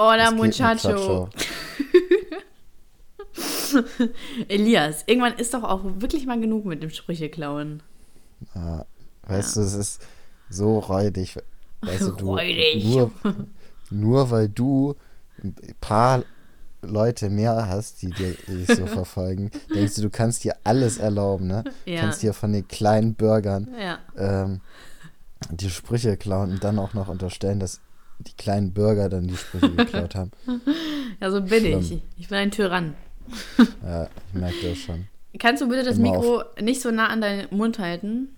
Hola, Muchacho. Elias, irgendwann ist doch auch wirklich mal genug mit dem Sprüche klauen. Ja, weißt du, es ist so räudig. Weißt du, du Räudig. Nur, nur weil du ein paar Leute mehr hast, die dir dich so verfolgen, denkst du, du kannst dir alles erlauben, ne? Ja. Kannst dir von den kleinen Bürgern Ja. ähm, die Sprüche klauen und dann auch noch unterstellen, dass die kleinen Bürger dann die Sprüche geklaut haben. Ja, so bin ich. Schlimm. Ich bin ein Tyrann. Ja, ich merke das schon. Kannst du bitte das Immer Mikro nicht so nah an deinen Mund halten?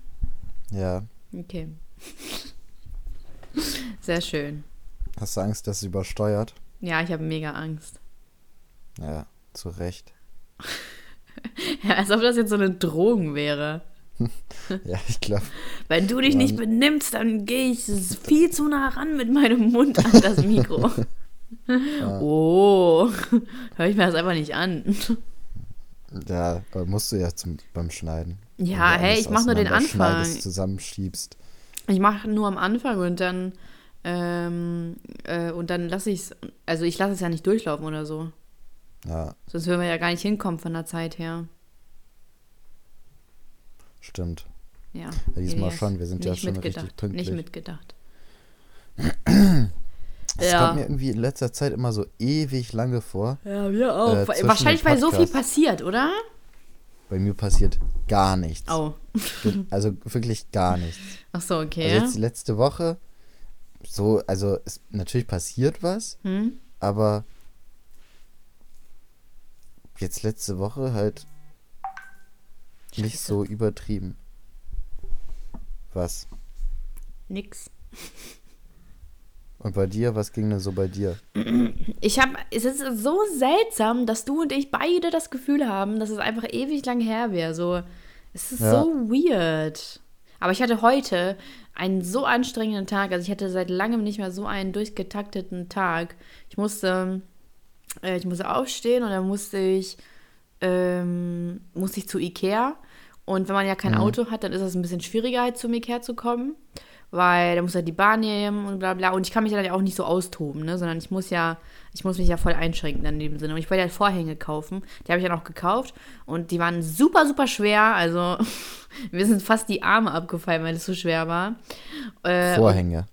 Ja. Okay. Sehr schön. Hast du Angst, dass es übersteuert? Ja, ich habe mega Angst. Ja, zu Recht. Ja, als ob das jetzt so eine Drohung wäre. Ja, ich glaube, Wenn du dich nicht benimmst, dann gehe ich viel zu nah ran mit meinem Mund an das Mikro. Oh, höre ich mir das einfach nicht an. Ja, aber musst du ja zum, beim Schneiden. Ja, Wenn du hey, ich mach nur den Anfang. zusammenschiebst. Ich mache nur am Anfang und dann ähm, äh, und dann lasse ich es, also ich lasse es ja nicht durchlaufen oder so. Ja, Sonst würden wir ja gar nicht hinkommen von der Zeit her. Stimmt. Ja. Ja, diesmal Elias, schon, wir sind ja nicht schon richtig pünktlich. Nicht mitgedacht. Es Ja. kommt mir irgendwie in letzter Zeit immer so ewig lange vor. Ja, wir auch. Äh, Wahrscheinlich, weil so viel passiert, oder? Bei mir passiert gar nichts. Oh. Also wirklich gar nichts. Ach so, okay. Also jetzt die letzte Woche, so, also es, natürlich passiert was, hm? aber jetzt letzte Woche halt nicht Scheiße. so übertrieben. Was? Nix. Und bei dir, was ging denn so bei dir? Ich habe, es ist so seltsam, dass du und ich beide das Gefühl haben, dass es einfach ewig lang her wäre. So, es ist Ja. so weird. Aber ich hatte heute einen so anstrengenden Tag. Also ich hatte seit langem nicht mehr so einen durchgetakteten Tag. Ich musste, äh, ich musste aufstehen und dann musste ich, ähm, musste ich zu Ikea. Und wenn man ja kein Auto hat, dann ist es ein bisschen schwieriger, halt zum Ikea zu kommen. Weil da muss halt die Bahn nehmen und bla bla. Und ich kann mich dann ja auch nicht so austoben, ne? Sondern ich muss ja, ich muss mich ja voll einschränken dann in dem Sinne. Und ich wollte halt Vorhänge kaufen. Die habe ich dann auch gekauft. Und die waren super, super schwer. Also mir sind fast die Arme abgefallen, weil es so schwer war. Äh, Vorhänge.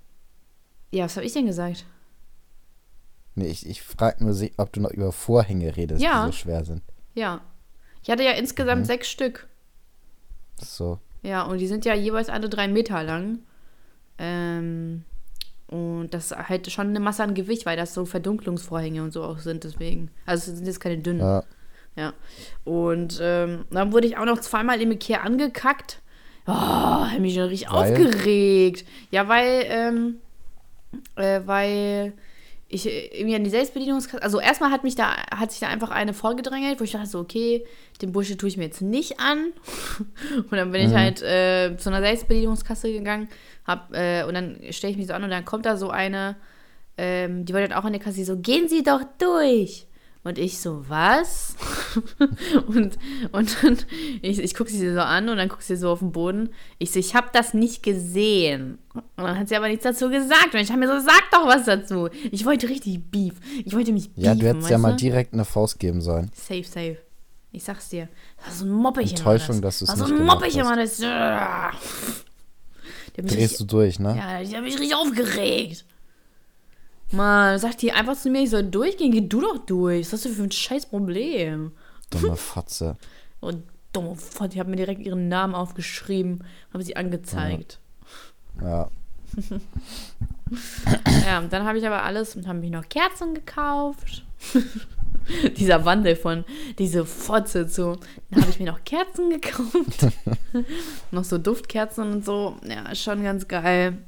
Ja, was habe ich denn gesagt? Nee, ich, ich frage nur, ob du noch über Vorhänge redest, Ja. die so schwer sind. Ja. Ich hatte ja insgesamt sechs Stück. So. Ja, und die sind ja jeweils alle drei Meter lang. Ähm, und das ist halt schon eine Masse an Gewicht, weil das so Verdunklungsvorhänge und so auch sind, deswegen. Also es sind jetzt keine dünnen. Ja. Ja. Und ähm, dann wurde ich auch noch zweimal im Ikea angekackt. Oh, hab mich schon richtig Weil? aufgeregt. Ja, weil, ähm, äh, weil ich äh, irgendwie an die Selbstbedienungskasse. Also erstmal hat mich da, hat sich da einfach eine vorgedrängelt, wo ich dachte so, okay, den Bursche tue ich mir jetzt nicht an. Und dann bin ich halt äh, zu einer Selbstbedienungskasse gegangen, hab, äh, und dann stelle ich mich so an und dann kommt da so eine, ähm, die wollte halt auch an der Kasse, die so, gehen Sie doch durch. Und ich so, was? und, und dann, ich, ich gucke sie so an und dann guckt sie so auf den Boden. Ich so, ich habe das nicht gesehen. Und dann hat sie aber nichts dazu gesagt. Und ich habe mir so, sag doch was dazu. Ich wollte richtig Beef. Ich wollte mich Ja, du beefen, hättest ja mal du? direkt eine Faust geben sollen. Safe, safe. Ich sag's dir. Das ist so ein Mopperchen. Enttäuschung, war dass das. du's war so nicht ein das. Die hat mich Drehst richtig, du durch, ne? ja, die hat mich richtig aufgeregt. Mann, sagt die einfach zu mir, ich soll durchgehen. Geh du doch durch. Was hast du für ein scheiß Problem? Dumme Fotze. Und dumme Fott, ich habe mir direkt ihren Namen aufgeschrieben, habe sie angezeigt. Ja. Ja, und dann habe ich aber alles und habe mich noch Kerzen gekauft. Dieser Wandel von diese Fotze zu. Dann habe ich mir noch Kerzen gekauft. noch so Duftkerzen und so. Ja, ist schon ganz geil.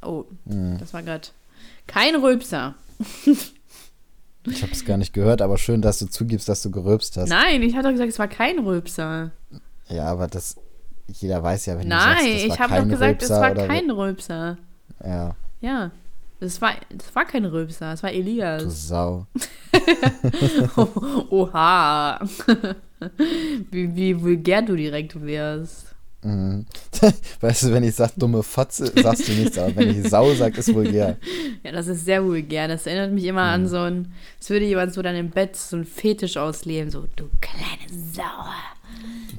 Oh, das war gerade kein Rülpser. Ich habe es gar nicht gehört, aber schön, dass du zugibst, dass du gerülpst hast. Nein, ich hatte doch gesagt, es war kein Rülpser. Ja, aber das. Jeder weiß ja, wenn Nein, du sagst, das war ich habe doch gesagt, es Rülpser war oder- kein Rülpser. Ja, Ja. Das war, das war kein Rülpser, es war du Elias. Sau. Oha. wie, wie vulgär du direkt wärst. Mhm. Weißt du, wenn ich sag dumme Fotze, sagst du nichts, aber wenn ich Sau sag, ist vulgär. Ja, das ist sehr vulgär. Das erinnert mich immer an so ein, als würde jemand so dann im Bett so ein Fetisch ausleben. So, du kleine Sau.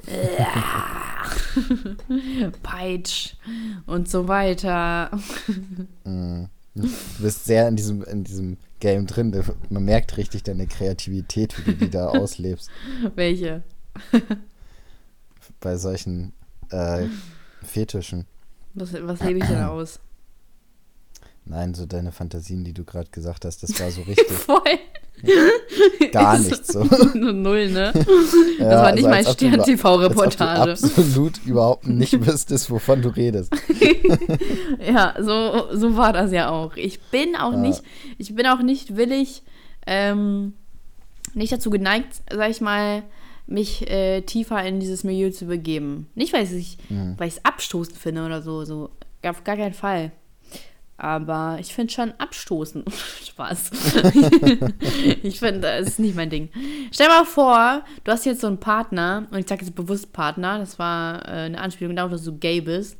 Peitsch und so weiter. Mhm. Du bist sehr in diesem, in diesem Game drin. Man merkt richtig deine Kreativität, wie du die da auslebst. Welche? Bei solchen äh, Fetischen. Was, was lebe ich denn aus? Nein, so deine Fantasien, die du gerade gesagt hast, das war so richtig. Voll. Gar Ist nicht so. Null, ne? Ja, Das war nicht also über- Stern-TV-Reportage. Absolut überhaupt nicht wüsstest, wovon du redest. Ja, so, so war das ja auch. Ich bin auch Ja. nicht, ich bin auch nicht willig, ähm, nicht dazu geneigt, sag ich mal, mich äh, tiefer in dieses Milieu zu begeben. Nicht, weil ich Mhm. weil es abstoßend finde oder so, so auf gar keinen Fall. Aber ich finde schon abstoßend. Spaß. ich finde, das ist nicht mein Ding. Stell mal vor, du hast jetzt so einen Partner, und ich sage jetzt bewusst Partner, das war äh, eine Anspielung darauf, dass du gay bist.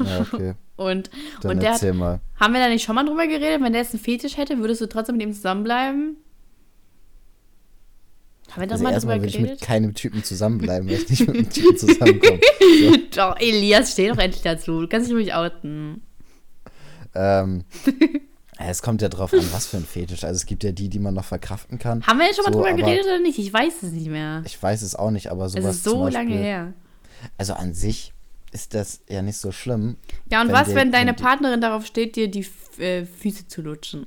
Ja, okay. Und, Dann und der hat, mal. haben wir da nicht schon mal drüber geredet? Wenn der jetzt einen Fetisch hätte, würdest du trotzdem mit ihm zusammenbleiben? Haben wir da Also mal drüber erstmal will ich mit geredet? keinem Typen zusammenbleiben, weil ich nicht mit einem Typen zusammenkomme. Doch, Elias, steh doch endlich dazu. Du kannst dich ruhig outen. Ähm, ja, es kommt ja drauf an, was für ein Fetisch. Also es gibt ja die, die man noch verkraften kann. Haben wir jetzt schon mal So, drüber aber geredet oder nicht? Ich weiß es nicht mehr. Ich weiß es auch nicht, aber Es sowas ist zum so Beispiel, lange her. Also an sich ist das ja nicht so schlimm. Ja, und wenn was, der- wenn deine wenn die- Partnerin darauf steht, dir die äh, Füße zu lutschen?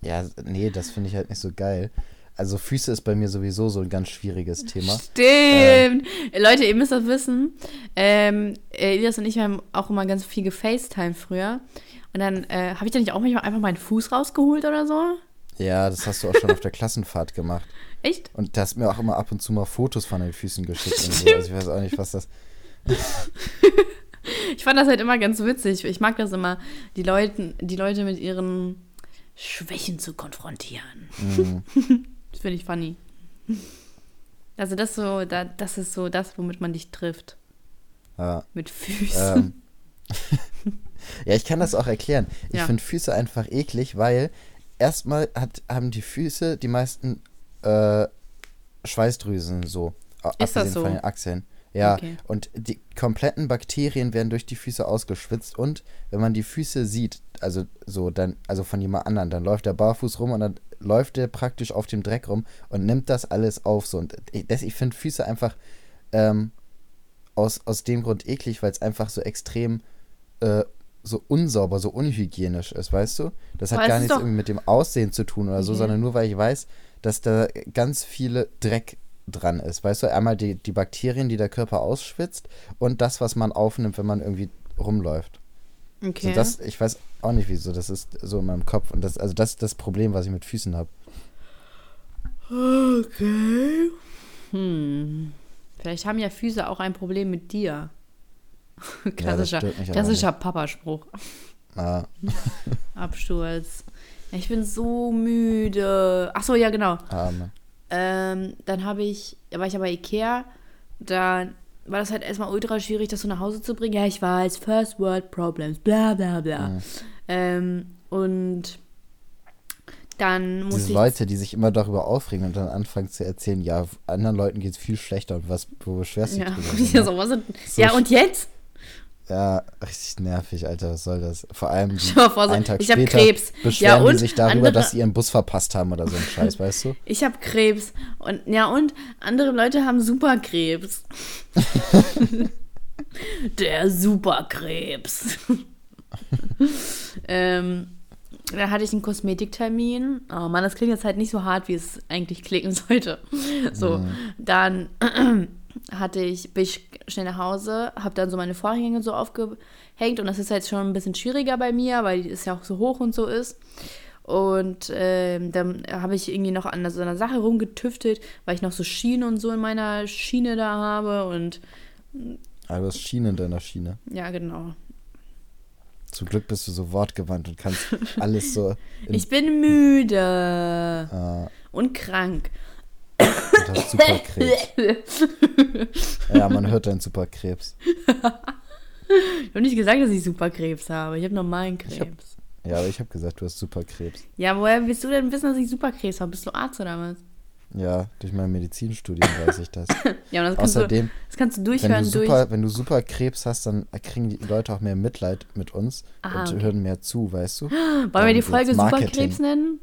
Ja, nee, das finde ich halt nicht so geil. Also Füße ist bei mir sowieso so ein ganz schwieriges Thema. Stimmt. Leute, ihr müsst das wissen. Ähm, äh, Elias und ich haben auch immer ganz viel gefacetime früher. Und dann äh, habe ich da nicht auch manchmal einfach meinen Fuß rausgeholt oder so? Ja, das hast du auch schon auf der Klassenfahrt gemacht. Echt? Und du hast mir auch immer ab und zu mal Fotos von den Füßen geschickt und so. Also ich weiß auch nicht, was das. Ich fand das halt immer ganz witzig. Ich mag das immer, die, Leuten, die Leute mit ihren Schwächen zu konfrontieren. Mhm. Finde ich funny. Also das so, da, das ist so das, womit man dich trifft. Ja. Mit Füßen. Ähm, ja, ich kann das auch erklären. Ich Ja. finde Füße einfach eklig, weil erstmal hat, haben die Füße die meisten äh, Schweißdrüsen so. Ist das abgesehen so? Von den Achseln. Ja, Okay. und die kompletten Bakterien werden durch die Füße ausgeschwitzt und wenn man die Füße sieht, also so dann, also von jemand anderen, dann läuft der barfuß rum und dann läuft der praktisch auf dem Dreck rum und nimmt das alles auf so. Und ich, das- ich finde Füße einfach ähm, aus, aus dem Grund eklig, weil es einfach so extrem äh, so unsauber, so unhygienisch ist, weißt du? Das hat Aber gar nichts irgendwie mit dem Aussehen zu tun oder so, Okay. sondern nur weil ich weiß, dass da ganz viele Dreck dran ist. Weißt du, einmal die, die Bakterien, die der Körper ausschwitzt und das, was man aufnimmt, wenn man irgendwie rumläuft. Okay. So das, ich weiß auch nicht wieso, das ist so in meinem Kopf. Und das, also das ist das Problem, was ich mit Füßen habe. Okay. Hm. Vielleicht haben ja Füße auch ein Problem mit dir. Klassischer, aber klassischer Papaspruch. Ah, Absturz. Ja, ich bin so müde. Ach so, ja, genau. arme. Ähm, dann habe ich, da war ich aber Ikea, da war das halt erstmal ultra schwierig, das so nach Hause zu bringen. Ja, ich weiß, First World Problems, bla bla bla. Mhm. Ähm, und dann muss Diese. Leute, die sich immer darüber aufregen und dann anfangen zu erzählen, ja, anderen Leuten geht es viel schlechter und was, wo beschwerst du ja, dich drüber? ja, so, was sind, So ja, und jetzt? Ja, richtig nervig, Alter, was soll das? Vor allem die, vor, so, einen Tag ich hab später Krebs. beschweren Ja, und die sich darüber, andere- dass sie ihren Bus verpasst haben oder so ein Scheiß, weißt du? Ich habe Krebs. Und ja, und andere Leute haben Superkrebs. Der Superkrebs. ähm, da hatte ich einen Kosmetiktermin. Oh Mann, das klingt jetzt halt nicht so hart, wie es eigentlich klingen sollte. So, Mhm. dann hatte ich, bin ich schnell nach Hause, habe dann so meine Vorhänge so aufgehängt und das ist jetzt schon ein bisschen schwieriger bei mir, weil es ja auch so hoch und so ist. Und ähm, dann habe ich irgendwie noch an so einer Sache rumgetüftelt, weil ich noch so Schienen und so in meiner Schiene da habe. Und Aber du hast Schiene in deiner Schiene. ja, genau. Zum Glück bist du so wortgewandt und kannst alles so Ich bin müde äh, und krank. Und hast Superkrebs. ja, man hört deinen Superkrebs. Ich habe nicht gesagt, dass ich Superkrebs habe. Ich habe normalen Krebs. hab- Ja, aber ich habe gesagt, du hast Superkrebs. ja, woher willst du denn wissen, dass ich Superkrebs habe? Bist du Arzt oder was? Ja, durch mein Medizinstudium weiß ich das. Ja, und das kannst, du, das kannst du wenn du, durchhören durch. super, wenn du Superkrebs hast, dann kriegen die Leute auch mehr Mitleid mit uns Ah, und okay. hören mehr zu, weißt du? Wollen wir Dann die wird's Folge. Superkrebs nennen?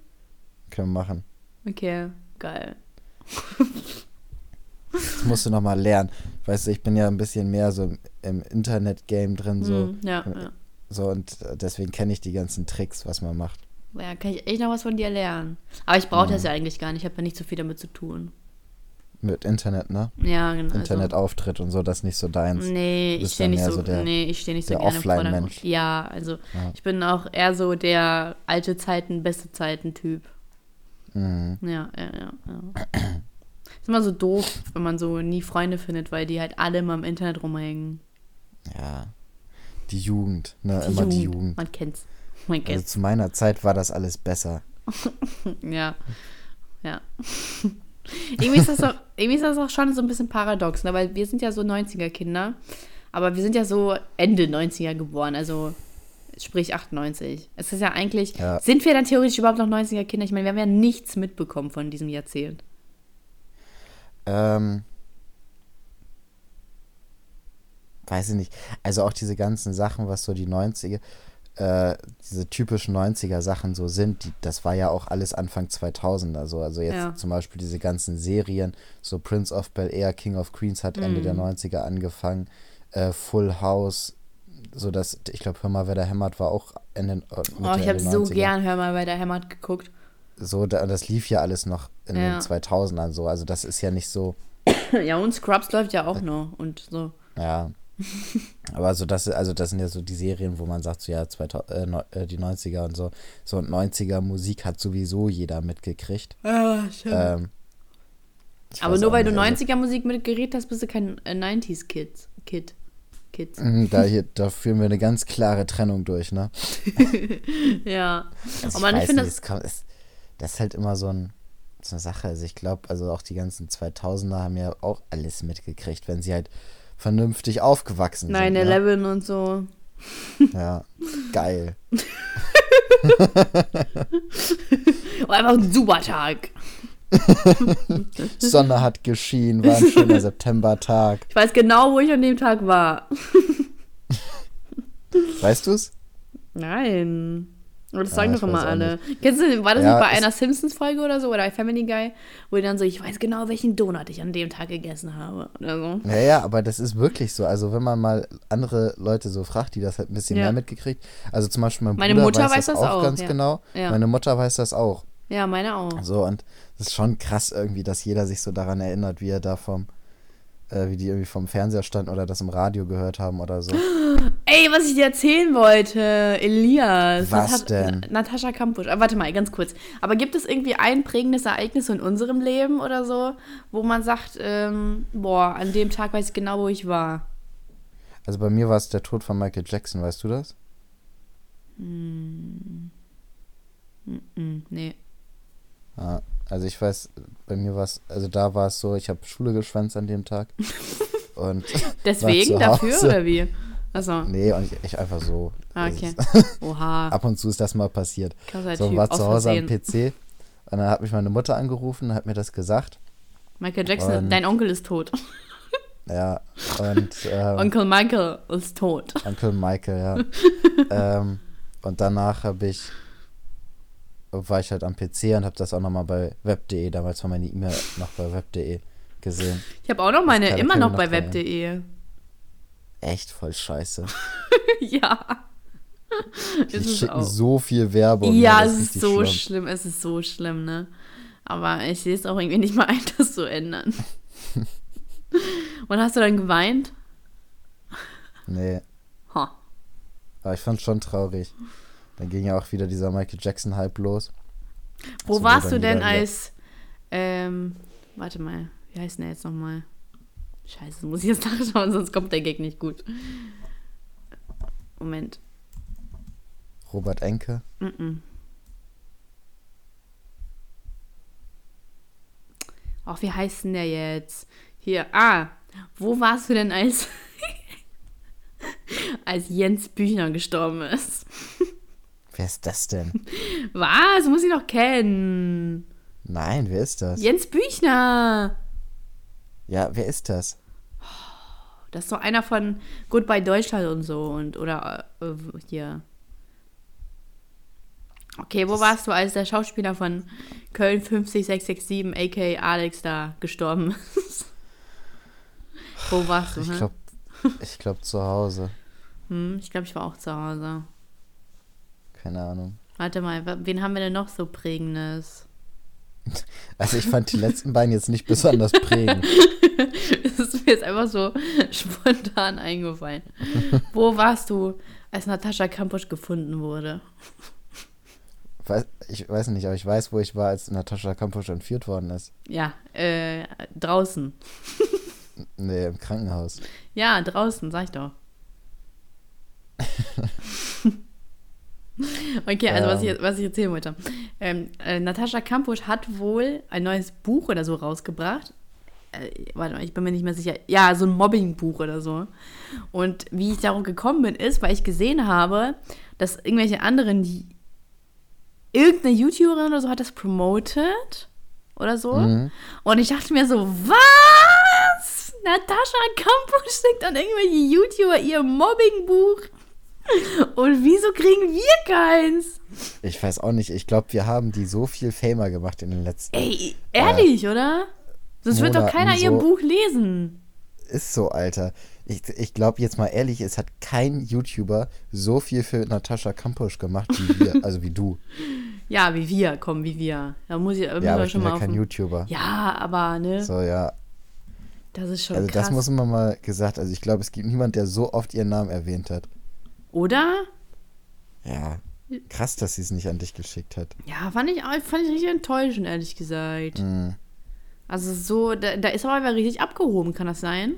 Können wir machen. Okay, geil. Das musst du nochmal lernen. Weißt du, ich bin ja ein bisschen mehr so im, Internet-Game drin, so, Hm, ja, ja. so und deswegen kenne ich die ganzen Tricks, was man macht. Ja, kann ich echt noch was von dir lernen. Aber ich brauche Mhm. das ja eigentlich gar nicht. Ich habe ja nicht so viel damit zu tun. Mit Internet, ne? Ja, genau. Internetauftritt und so, das ist nicht so deins. Also, nee, ich stehe nicht so, so der- nee, ich stehe nicht so der gerne. Offline-Mensch. Ja, also Ja. ich bin auch eher so der alte Zeiten, beste Zeiten Typ. Mhm. Ja, ja, ja. ja. ist immer so doof, wenn man so nie Freunde findet, weil die halt alle immer im Internet rumhängen. Ja. Die Jugend, ne? Die Immer die Jugend. Man kennt's. Man Also kennt's. zu meiner Zeit war das alles besser. Ja. Ja. irgendwie, ist das doch, irgendwie ist das auch schon so ein bisschen paradox, ne? weil wir sind ja so 90er-Kinder, aber wir sind ja so Ende 90er geboren, also sprich 98. Es ist ja eigentlich, Ja. sind wir dann theoretisch überhaupt noch 90er-Kinder? Ich meine, wir haben ja nichts mitbekommen von diesem Jahrzehnt. Ähm, weiß ich nicht. Also auch diese ganzen Sachen, was so die 90er, äh, diese typischen 90er Sachen so sind, die, das war ja auch alles Anfang 2000er so. Also jetzt Ja. zum Beispiel diese ganzen Serien, so Prince of Bel Air, King of Queens hat Ende Mhm. der 90er angefangen, äh, Full House, so dass, ich glaube, Hör mal, wer da hämmert, war auch Ende, äh, Mitte, Oh, ich habe so 90er. gern Hör mal bei der Hämmert geguckt. So, da, das lief ja alles noch in Ja. den 2000ern so. Also das ist ja nicht so, ja, und Scrubs läuft ja auch noch und so. Ja. Aber so das, also das sind ja so die Serien, wo man sagt, so ja, 2000, äh, äh, die 90er und so. So und 90er Musik hat sowieso jeder mitgekriegt. Ah, Ähm, ich Aber nur weil du nicht, also, 90er Musik mitgeredet hast, bist du kein äh, 90s Kids. Kid. Kids. Mhm, Da, hier, da führen wir eine ganz klare Trennung durch, ne? Ja. Also ich weiß finde nicht, es kommt, es, das ist halt immer so, ein, so eine Sache. Also ich glaube, also auch die ganzen 2000er haben ja auch alles mitgekriegt, wenn sie halt vernünftig aufgewachsen sind. 9-11 und so. Ne? Ja, geil. Oh, einfach ein super Tag. Sonne hat geschienen, war ein schöner Septembertag. Ich weiß genau, wo ich an dem Tag war. Weißt du's? Nein. Aber das Ja, sagen doch immer alle. Kennst du, war das Ja, nicht bei es- einer Simpsons-Folge oder so oder Family Guy, wo die dann so, ich weiß genau, welchen Donut ich an dem Tag gegessen habe oder so. Ja, ja, aber das ist wirklich so. Also wenn man mal andere Leute so fragt, die das halt ein bisschen Ja. mehr mitgekriegt. Also zum Beispiel mein Meine Bruder Mutter weiß, weiß das das auch, auch, ganz genau. Meine Mutter weiß das auch. Ja, meine auch. So und das ist schon krass irgendwie, dass jeder sich so daran erinnert, wie er da vom, äh, wie die irgendwie vom Fernseher standen oder das im Radio gehört haben oder so. Ey, was ich dir erzählen wollte, Elias. Was Natas- denn? Natascha Kampusch. Ah, warte mal, ganz kurz. Aber gibt es irgendwie ein prägendes Ereignis in unserem Leben oder so, wo man sagt, ähm, boah, an dem Tag weiß ich genau, wo ich war? Also bei mir war es der Tod von Michael Jackson, weißt du das? Hm, nee. Ja, also ich weiß, bei mir war es, also da war es so, ich habe Schule geschwänzt an dem Tag. und Deswegen, dafür oder wie? Achso. nee, und ich, ich einfach so. Ah, Also okay. Oha. Ab und zu ist das mal passiert. Krasser So, Typ. war zu Hause am. PC und dann hat mich meine Mutter angerufen, hat mir das gesagt. Michael Jackson, Und- dein Onkel ist tot. Ja, und ähm, Onkel Michael ist tot. Onkel Michael, ja. ähm, und danach habe ich, war ich halt am PC und habe das auch nochmal bei web.de, damals war meine E-Mail noch bei web.de gesehen. Ich habe auch noch meine, immer noch bei web.de. Echt voll scheiße. ja. Die schicken so viel Werbung. Ja, es ist so schlimm. schlimm. Es ist so schlimm, ne? Aber ich sehe es auch irgendwie nicht mal ein, das zu ändern. Und hast du dann geweint? Nee, Ha. aber ich fand schon traurig. Dann ging ja auch wieder dieser Michael Jackson-Hype los. Wo Also, warst du denn als, ähm, warte mal, wie heißt denn der jetzt nochmal? Scheiße, muss ich jetzt nachschauen, sonst kommt der Gag nicht gut. Moment. Robert Enke. Mm -mm. Ach, wie heißt denn der jetzt? Hier, ah, wo warst du denn als, als Jens Büchner gestorben ist? Wer ist das denn? Was? Muss ich doch kennen. Nein, wer ist das? Jens Büchner. Ja, wer ist das? Das ist doch einer von Goodbye Deutschland und so und oder äh, hier. Okay, wo Das- warst du, als der Schauspieler von Köln 50667, aka Alex, da gestorben ist? wo warst du? Ich glaube, ich glaub zu Hause. Hm, ich glaube, ich war auch zu Hause. Keine Ahnung. Warte mal, wen haben wir denn noch so prägendes? Also ich fand die letzten beiden jetzt nicht besonders prägend. Das ist mir jetzt einfach so spontan eingefallen. Wo warst du, als Natascha Kampusch gefunden wurde? Weiß, ich weiß nicht, aber ich weiß, wo ich war, als Natascha Kampusch entführt worden ist. Ja, äh, draußen. Nee, im Krankenhaus. Ja, draußen, sag ich doch. Okay, also was, ich, was ich erzählen wollte. Ähm, äh, Natascha Kampusch hat wohl ein neues Buch oder so rausgebracht. Äh, warte mal, ich bin mir nicht mehr sicher. Ja, so ein Mobbing-Buch oder so. Und wie ich darauf gekommen bin, ist, weil ich gesehen habe, dass irgendwelche anderen, die, irgendeine YouTuberin oder so hat das promoted oder so. Mhm. Und ich dachte mir so, was? Natascha Kampusch schickt an irgendwelche YouTuber ihr Mobbingbuch. Und wieso kriegen wir keins? Ich weiß auch nicht. Ich glaube, wir haben die so viel Famer gemacht in den letzten. Ey, ehrlich, oder? Sonst wird doch Monaten keiner ihr so- Buch lesen. Ist so, Alter. Ich, ich glaube jetzt mal ehrlich, es hat kein YouTuber so viel für Natascha Kampusch gemacht wie wir, also wie du. Ja, wie wir, komm, wie wir. Da muss ich, müssen Ja, aber ich schon bin mal ja kein YouTuber. Ja, aber, ne? So, ja. Das ist schon Also krass. das muss man mal gesagt. Also ich glaube, es gibt niemand, der so oft ihren Namen erwähnt hat. Oder? Ja. Krass, dass sie es nicht an dich geschickt hat. Ja, fand ich, fand ich richtig enttäuschend, ehrlich gesagt. Mhm. Also so, da, da ist aber richtig abgehoben, kann das sein?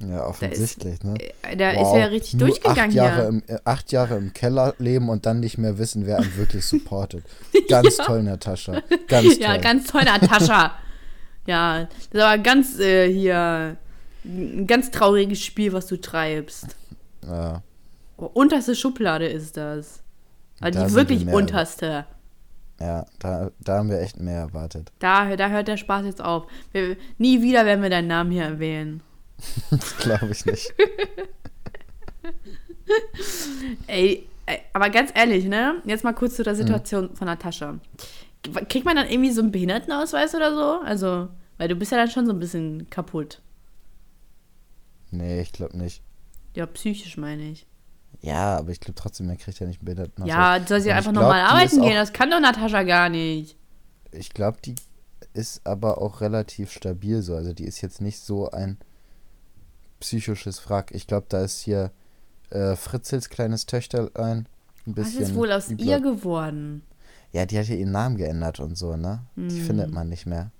Ja, offensichtlich, ne? Äh, Da ist Wow, er richtig nur durchgegangen acht Jahre, ja. im, äh, acht Jahre im Keller leben und dann nicht mehr wissen, wer einen wirklich supportet. Ganz toll, Natascha. Ganz toll. Ja, ganz toll, Natascha. ja, das ist aber ganz äh, hier ein ganz trauriges Spiel, was du treibst. ja. Unterste Schublade ist das. Also Da die wirklich wir unterste. Ja, da, da haben wir echt mehr erwartet. Da, da hört der Spaß jetzt auf. Wir, nie wieder werden wir deinen Namen hier erwähnen. Das glaube ich nicht. Ey, ey, aber ganz ehrlich, ne? Jetzt mal kurz zu Mhm. der Situation von Natascha. Kriegt man dann irgendwie so einen Behindertenausweis oder so? Also, weil du bist ja dann schon so ein bisschen kaputt. Nee, ich glaube nicht. Ja, psychisch meine ich. Ja, aber ich glaube trotzdem, er kriegt ja nicht einen Behindertenausweis. Ja, soll sie Und einfach ich glaub, normal die arbeiten ist auch- gehen? Das kann doch Natascha gar nicht. Ich glaube, die ist aber auch relativ stabil so. Also die ist jetzt nicht so ein psychisches Wrack. Ich glaube, da ist hier äh, Fritzels kleines Töchterlein ein Was bisschen. ist wohl aus übler. ihr geworden? Ja, die hat ja ihren Namen geändert und so, ne? Die Hm. findet man nicht mehr.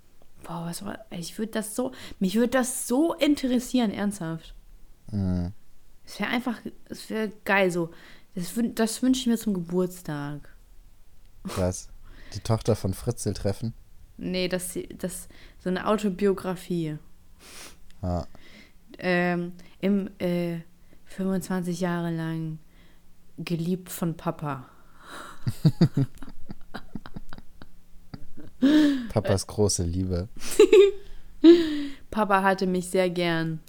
Boah, was war. Ich würde das so. Mich würde das so interessieren, ernsthaft. Mhm. Es wäre einfach. Es wäre geil so. Das, das wünsche ich mir zum Geburtstag. Was? Die Tochter von Fritzel treffen? Nee, das, das so eine Autobiografie. Ja. Ähm, Im äh, 25 Jahre lang geliebt von Papa. Papas große Liebe. Papa hatte mich sehr gern.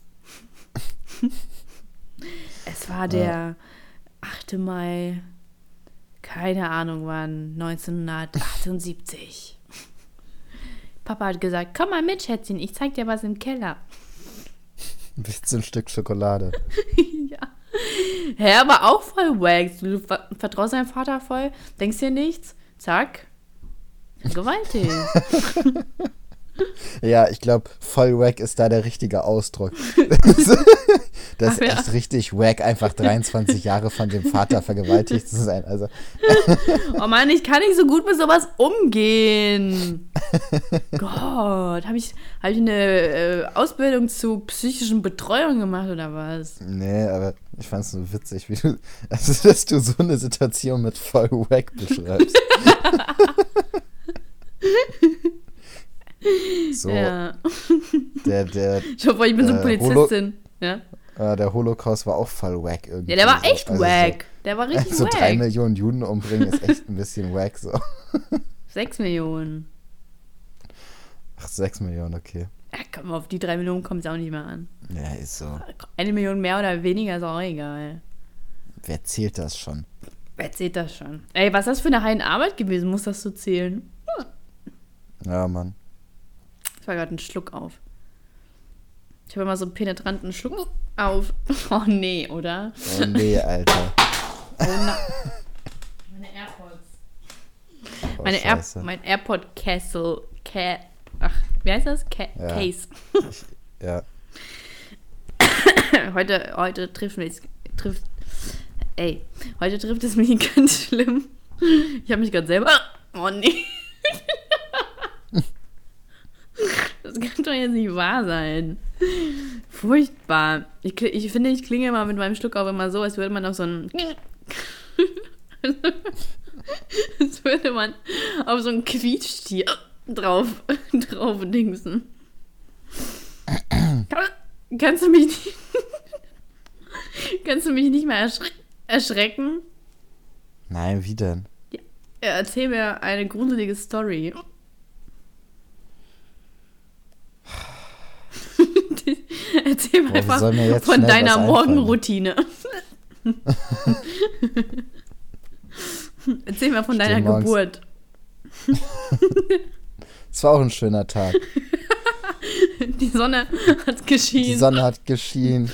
es war der 8. Mai, keine Ahnung wann, 1978. Papa hat gesagt, komm mal mit, Schätzchen, ich zeig dir was im Keller. Willst du ein Stück Schokolade? ja. Hä, aber auch voll wack. Du ver vertraust deinem Vater voll, denkst dir nichts, zack. Gewaltig. Ja, ich glaube, voll wack ist da der richtige Ausdruck. das ist Ach ja. echt richtig wack, einfach 23 Jahre von dem Vater vergewaltigt zu sein. Also, Oh Mann, ich kann nicht so gut mit sowas umgehen. Gott, habe ich, hab ich eine äh, Ausbildung zu psychischen Betreuung gemacht oder was? nee, aber ich fand es so witzig, wie du, also, dass du so eine Situation mit voll wack beschreibst. so, Ja. der, der, Ich hoffe, ich bin so Äh, Polizistin. Ja. Äh, der Holocaust war auch voll wack irgendwie. ja, der war so. echt Also wack. Der war So, richtig so drei wack. Millionen Juden umbringen ist echt ein bisschen wack so. Sechs Millionen. Ach, sechs Millionen, okay. Ja, komm, auf die drei Millionen kommt es auch nicht mehr an. Ja, ist so. Eine Million mehr oder weniger ist auch egal. Wer zählt das schon? Wer zählt das schon? Ey, was ist das für eine Heidenarbeit gewesen? Muss das so zählen? Ja, Mann. Das war gerade ein Schluck auf. Ich habe immer so einen penetranten Schluck auf. Oh nee, oder? Oh nee, Alter. Oh, na. Meine AirPods. Oh, Meine Air mein AirPod Castle. Ca Ach, wie heißt das? Ca Ja. Case. Ja. Heute, heute trifft mich. Trifft. Ey, heute trifft es mich ganz schlimm. Ich habe mich gerade selber. Oh nee. Das kann doch jetzt nicht wahr sein. Furchtbar. Ich, ich finde, ich klinge immer mit meinem Schluck auf immer so, als würde man auf so einen. als würde man auf so einen Quietschtier drauf, drauf dingsen. Kann, kannst du mich nicht. kannst du mich nicht mehr erschre erschrecken? Nein, wie denn? Ja, erzähl mir eine gruselige Story. erzähl mir Boah, einfach von deiner? Morgenroutine. erzähl mir von deiner Geburt. Es war auch ein schöner Tag. Die Sonne hat Die geschienen. Sonne hat geschienen.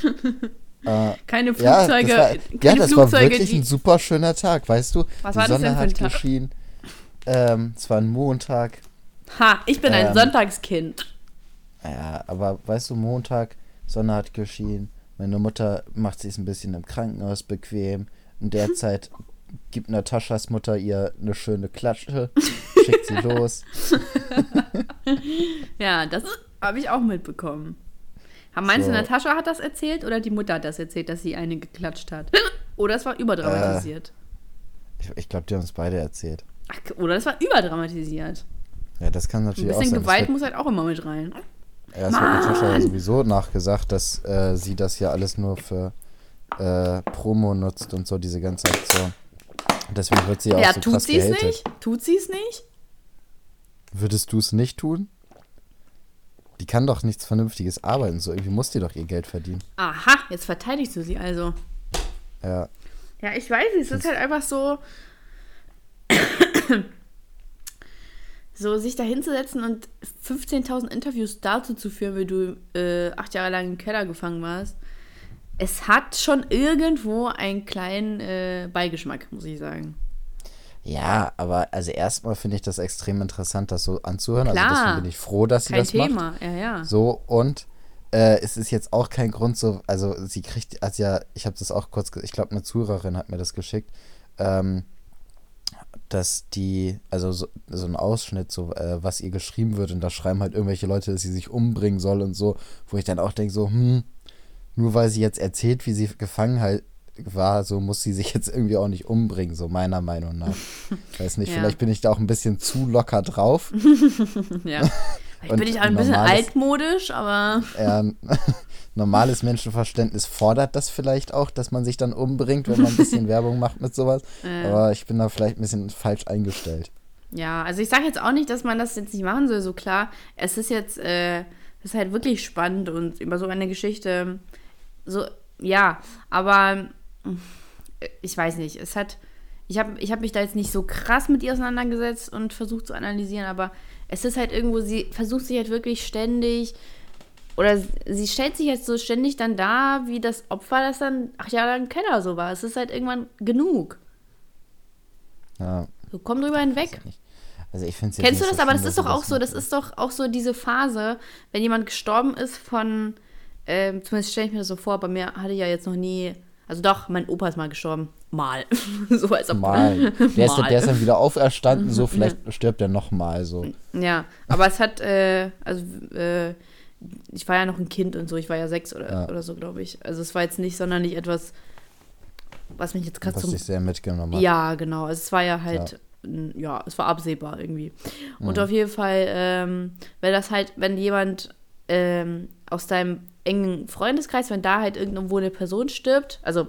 äh, keine ja, Flugzeuge. das war, keine ja, das war wirklich die, ein super schöner Tag, weißt du? Was Die war das Sonne denn für ein hat Tag? geschienen. Ähm, es war ein Montag. Ha, ich bin ein Ähm, Sonntagskind. Ja, aber weißt du, Montag, Sonne hat geschienen. Meine Mutter macht sich ein bisschen im Krankenhaus bequem. In der Zeit gibt Nataschas Mutter ihr eine schöne Klatsche, schickt sie los. Ja, das habe ich auch mitbekommen. Meinst du, So. Natascha hat das erzählt oder die Mutter hat das erzählt, dass sie eine geklatscht hat? Oder es war überdramatisiert? Ich, ich glaube, die haben es beide erzählt. Ach, oder es war überdramatisiert. Ja, das kann Ein natürlich auch bisschen sein. Gewalt das muss halt auch immer mit rein. Ja, das wird Natascha ja sowieso nachgesagt, dass äh, sie das ja alles nur für äh, Promo nutzt und so, diese ganze Aktion. Deswegen wird sie ja auch Ja, so tut krass sie es gehatet. nicht? Tut sie es nicht? Würdest du es nicht tun? Die kann doch nichts Vernünftiges arbeiten. So irgendwie muss die doch ihr Geld verdienen. Aha, jetzt verteidigst du sie also. Ja. Ja, ich weiß nicht, es ist halt einfach so, so sich da hinzusetzen und 15.000 Interviews dazu zu führen, wie du äh, acht Jahre lang im Keller gefangen warst. Es hat schon irgendwo einen kleinen äh, Beigeschmack, muss ich sagen. Ja, aber also erstmal finde ich das extrem interessant, das so anzuhören. Klar. Also deswegen bin ich froh, dass sie Kein das macht. Thema, ja, ja. So, und äh, es ist jetzt auch kein Grund so, also sie kriegt, also ja, ich habe das auch kurz, ich glaube, eine Zuhörerin hat mir das geschickt, ähm, dass die, also so, so ein Ausschnitt, so, äh, was ihr geschrieben wird, und da schreiben halt irgendwelche Leute, dass sie sich umbringen soll und so, wo ich dann auch denke, so, hm, nur weil sie jetzt erzählt, wie sie gefangen halt war, so muss sie sich jetzt irgendwie auch nicht umbringen, so meiner Meinung nach. Weiß nicht, Ja. vielleicht bin ich da auch ein bisschen zu locker drauf. ja. Ich Und bin ich auch ein bisschen normales- altmodisch, aber Ja, normales Menschenverständnis fordert das vielleicht auch, dass man sich dann umbringt, wenn man ein bisschen Werbung macht mit sowas. äh, Aber ich bin da vielleicht ein bisschen falsch eingestellt. Ja, also ich sage jetzt auch nicht, dass man das jetzt nicht machen soll, so klar. Es ist jetzt, äh, es ist halt wirklich spannend und über so eine Geschichte, so, ja, aber äh, ich weiß nicht, es hat, ich habe ich hab mich da jetzt nicht so krass mit ihr auseinandergesetzt und versucht zu analysieren, aber es ist halt irgendwo, sie versucht sich halt wirklich ständig, oder sie stellt sich jetzt so ständig dann da, wie das Opfer, das dann Jahre lang im Keller so war. Es ist halt irgendwann genug. Ja, So, komm drüber hinweg. Also ich finde Kennst du das? Aber das ist doch auch so, das ist doch auch so diese Phase, wenn jemand gestorben ist von, ähm, zumindest stelle ich mir das so vor, bei mir hatte ich ja jetzt noch nie, also doch, mein Opa ist mal gestorben. Mal. so als ob. Mal. Der ist, der ist dann wieder auferstanden, so vielleicht stirbt er nochmal so. Ja, aber es hat, äh, also, äh, ich war ja noch ein Kind und so, ich war ja sechs oder, Ja. oder so, glaube ich. Also es war jetzt nicht sonderlich etwas, was mich jetzt gerade Was zum dich sehr mitgenommen hat. Ja, genau. Also es war ja halt ja, es war absehbar irgendwie. Und auf jeden Fall, ähm, wenn das halt, wenn jemand ähm, aus deinem engen Freundeskreis, wenn da halt irgendwo eine Person stirbt, also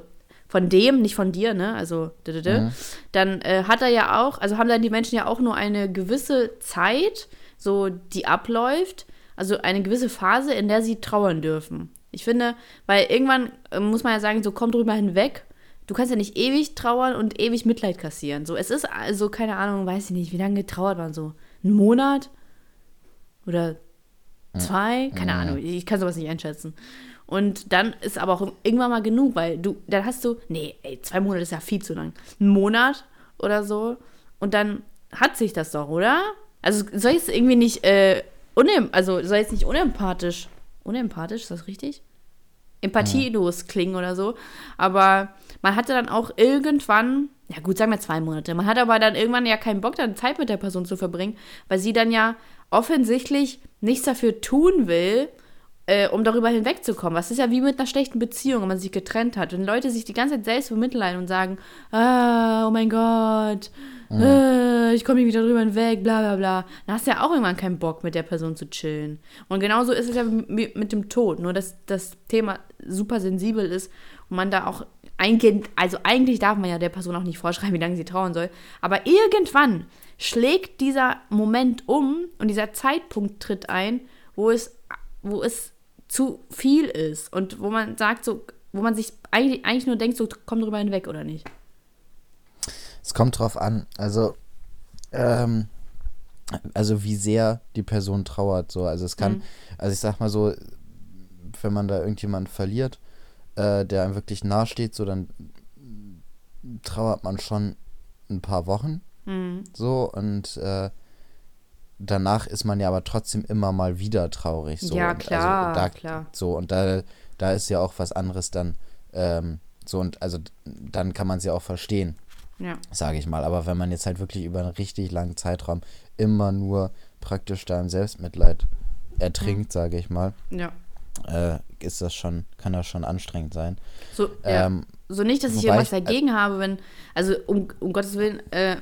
von dem, nicht von dir, ne? Also, Mhm. dann äh, hat er ja auch, also haben dann die Menschen ja auch nur eine gewisse Zeit, so die abläuft, also eine gewisse Phase, in der sie trauern dürfen. Ich finde, weil irgendwann äh, muss man ja sagen, so komm drüber hinweg. Du kannst ja nicht ewig trauern und ewig Mitleid kassieren. So, es ist also, keine Ahnung, weiß ich nicht, wie lange getrauert man so? Ein Monat? Oder zwei? Keine Ahnung, ich kann sowas nicht einschätzen. Und dann ist aber auch irgendwann mal genug, weil du, dann hast du, nee, ey, zwei Monate ist ja viel zu lang. Ein Monat oder so. Und dann hat sich das doch, oder? Also soll ich es irgendwie nicht, äh, unem also soll jetzt nicht unempathisch, unempathisch, ist das richtig? Empathielos klingen oder so. Aber man hatte dann auch irgendwann, ja gut, sagen wir zwei Monate. Man hat aber dann irgendwann ja keinen Bock, dann Zeit mit der Person zu verbringen, weil sie dann ja offensichtlich nichts dafür tun will, äh, um darüber hinwegzukommen. Was ist ja wie mit einer schlechten Beziehung, wenn man sich getrennt hat. Wenn Leute sich die ganze Zeit selbst bemitleiden und sagen, ah, oh mein Gott, äh, ich komme nicht wieder drüber hinweg, bla bla bla. Dann hast du ja auch irgendwann keinen Bock, mit der Person zu chillen. Und genauso ist es ja mit, mit dem Tod. Nur, dass das Thema super sensibel ist und man da auch eigentlich, also eigentlich darf man ja der Person auch nicht vorschreiben, wie lange sie trauern soll. Aber irgendwann schlägt dieser Moment um und dieser Zeitpunkt tritt ein, wo es, wo es zu viel ist und wo man sagt, so, wo man sich eigentlich, eigentlich nur denkt, so komm drüber hinweg oder nicht. Es kommt drauf an. Also, ähm, also wie sehr die Person trauert. So, also es kann, Mhm. also ich sag mal so, wenn man da irgendjemanden verliert, äh, der einem wirklich nahe steht, so dann trauert man schon ein paar Wochen. Mhm. So und äh, danach ist man ja aber trotzdem immer mal wieder traurig. So. Ja, Und klar, also da, klar. So und da, da ist ja auch was anderes dann. Ähm, so und also dann kann man es ja auch verstehen Ja. sage ich mal. Aber wenn man jetzt halt wirklich über einen richtig langen Zeitraum immer nur praktisch da im Selbstmitleid ertrinkt, sage ich mal, Ja. äh, ist das schon, kann das schon anstrengend sein. So, ja. Ähm, so nicht, dass ich irgendwas äh, dagegen habe, wenn, also um, um Gottes Willen, äh,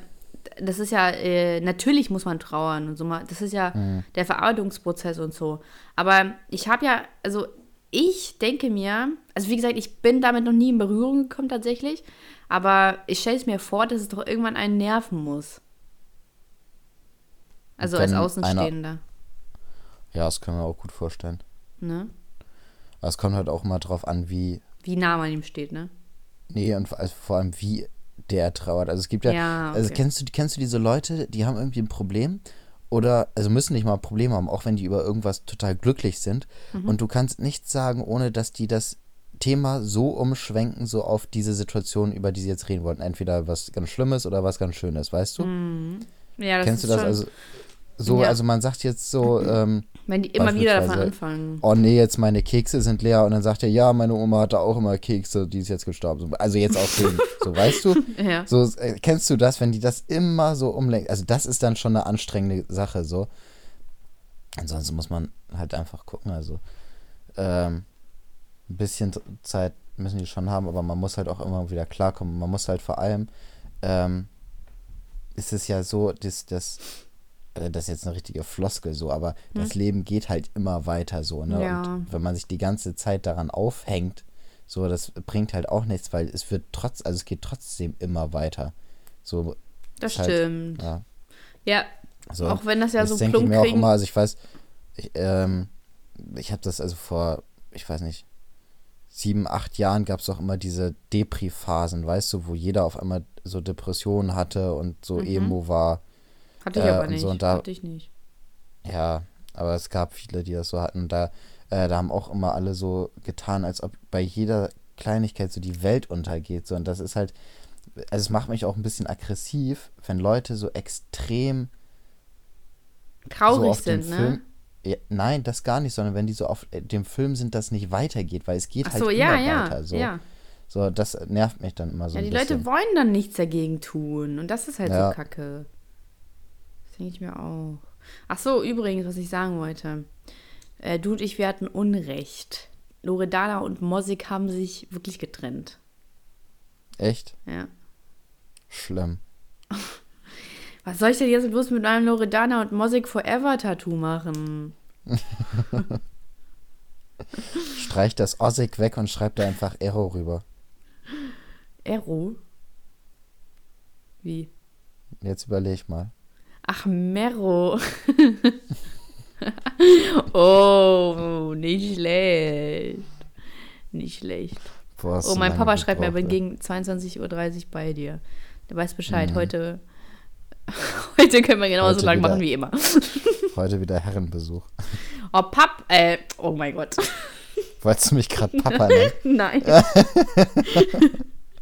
das ist ja, äh, natürlich muss man trauern und so mal, das ist ja Mhm. der Verarbeitungsprozess und so. Aber ich habe ja, also ich denke mir, also wie gesagt, ich bin damit noch nie in Berührung gekommen tatsächlich, aber ich stelle es mir vor, dass es doch irgendwann einen nerven muss. Also als Wenn einer- Außenstehender. ja, das können wir auch gut vorstellen. Ne? Aber es kommt halt auch immer drauf an, wie, Wie nah man ihm steht, ne? nee, und vor allem, wie der trauert. Also es gibt ja, Ja, also okay. kennst du, kennst du diese Leute, die haben irgendwie ein Problem oder, also müssen nicht mal ein Problem haben, auch wenn die über irgendwas total glücklich sind Mhm. und du kannst nichts sagen, ohne dass die das Thema so umschwenken, so auf diese Situation, über die sie jetzt reden wollten. Entweder was ganz Schlimmes oder was ganz Schönes, weißt du? Ja, das Kennst du ist das? schon, Also, so, Ja. also man sagt jetzt so, ähm, wenn die immer wieder davon anfangen. oh nee, jetzt meine Kekse sind leer und dann sagt er, ja, meine Oma hatte auch immer Kekse, die ist jetzt gestorben. So, Also jetzt auch den, so, weißt du? Ja. So, äh, kennst du das, wenn die das immer so umlenken? Also das ist dann schon eine anstrengende Sache, so. Ansonsten muss man halt einfach gucken, also ähm, ein bisschen Zeit müssen die schon haben, aber man muss halt auch immer wieder klarkommen. Man muss halt vor allem, ähm, ist es ja so, dass das, äh, das ist jetzt eine richtige Floskel so, aber das Leben geht halt immer weiter so, ne? Ja. Und wenn man sich die ganze Zeit daran aufhängt, so, das bringt halt auch nichts, weil es wird trotz, also es geht trotzdem immer weiter. So, Das halt- stimmt. ja. Ja, So. auch wenn das ja das so denke ich plump mir auch immer, also ich weiß, ich, ähm, ich habe das also vor, ich weiß nicht, sieben, acht Jahren gab es auch immer diese Depri-Phasen, weißt du, wo jeder auf einmal so Depressionen hatte und so Emo war. Hatte ich äh, aber nicht. so, da- Hatte ich nicht. Ja, aber es gab viele, die das so hatten. Und da, äh, da haben auch immer alle so getan, als ob bei jeder Kleinigkeit so die Welt untergeht. So. Und das ist halt, also es macht mich auch ein bisschen aggressiv, wenn Leute so extrem Traurig so sind, ne? Film. Ja, nein, das gar nicht, sondern wenn die so auf äh, dem Film sind, das nicht weitergeht, weil es geht Ach halt so, immer ja, ja, weiter. So. ja. so, das nervt mich dann immer so Ja, die. Leute wollen dann nichts dagegen tun. Und das ist halt so kacke. Denke ich mir auch. Ach so, übrigens, was ich sagen wollte. Äh, du und ich, wir hatten Unrecht. Loredana und Mosik haben sich wirklich getrennt. Echt Ja. schlimm. Was soll ich denn jetzt bloß mit einem Loredana und Mosik Forever Tattoo machen? Streich das Ossig weg und schreib da einfach Ero rüber. Ero? Wie? Jetzt überleg mal. Ach, Mero. oh, nicht schlecht. Nicht schlecht. Boah, Oh, du mein Papa schreibt mir, ey. gegen 22.30 Uhr bei dir. Der weiß Bescheid. Mhm. Heute, heute können wir genauso Heute lang wieder. machen wie immer. Heute wieder Herrenbesuch. Oh, Papp, äh, oh mein Gott. Wolltest du mich gerade Papa nennen? Nein.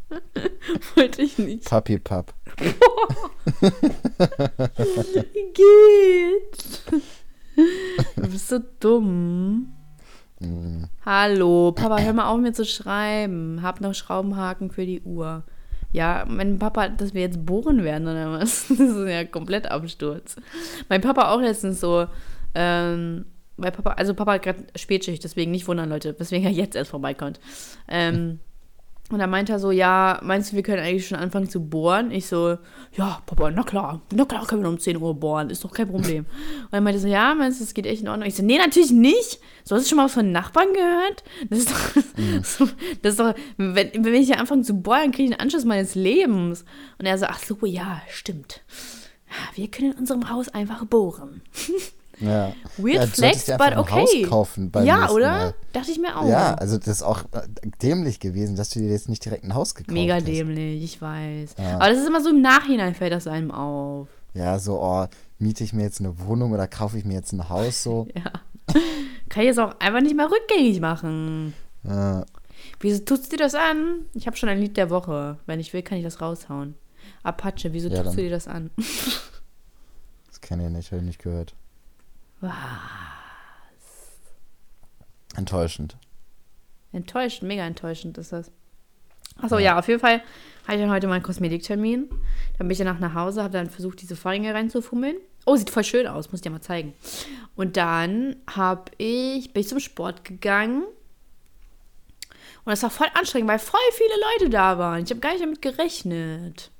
Wollte ich nicht. Papi Papp. Geht. Du bist so dumm. Mm, Hallo, Papa, hör mal auf mir zu schreiben. Hab noch Schraubenhaken für die Uhr. Ja, mein Papa, dass wir jetzt bohren werden oder was? Das ist ja komplett Absturz. Mein Papa auch letztens so, ähm, weil Papa, also Papa hat gerade Spätschicht, deswegen nicht wundern, Leute, weswegen er jetzt erst vorbeikommt. Ähm, und dann meinte er so, ja, meinst du, wir können eigentlich schon anfangen zu bohren? Ich so, ja, Papa, na klar, na klar können wir um 10 Uhr bohren, ist doch kein Problem. Und er meinte so, ja, meinst du, das geht echt in Ordnung? Ich so, nee, natürlich nicht. So, hast du schon mal was von Nachbarn gehört? Das ist doch, so, das ist doch wenn, wenn ich hier anfange zu bohren, kriege ich einen Anschluss meines Lebens. Und er so, ach so, ja, stimmt. Wir können in unserem Haus einfach bohren. Ja. Weird ja, flex, but ein okay. Haus kaufen beim ja, oder? Mal. Dachte ich mir auch. Ja, also das ist auch äh, dämlich gewesen, dass du dir jetzt nicht direkt ein Haus gekauft Mega hast. dämlich, ich weiß. Ja. Aber das ist immer so im Nachhinein fällt das einem auf. Ja, so, oh, miete ich mir jetzt eine Wohnung oder kaufe ich mir jetzt ein Haus so? Ja. Kann ich jetzt auch einfach nicht mehr rückgängig machen. Äh, Wieso tust du dir das an? Ich habe schon ein Lied der Woche. Wenn ich will, kann ich das raushauen. Apache, wieso Ja, tust du dir das an? das kenne ich nicht, habe ich nicht gehört. Enttäuschend. Enttäuschend, mega enttäuschend ist das. Achso, ja. auf jeden Fall hatte ich dann heute meinen Kosmetiktermin. Dann bin ich danach nach Hause, habe dann versucht, diese Vorhänge reinzufummeln. Oh, sieht voll schön aus, muss ich dir mal zeigen. Und dann hab ich, bin ich zum Sport gegangen. Und das war voll anstrengend, weil voll viele Leute da waren. Ich habe gar nicht damit gerechnet.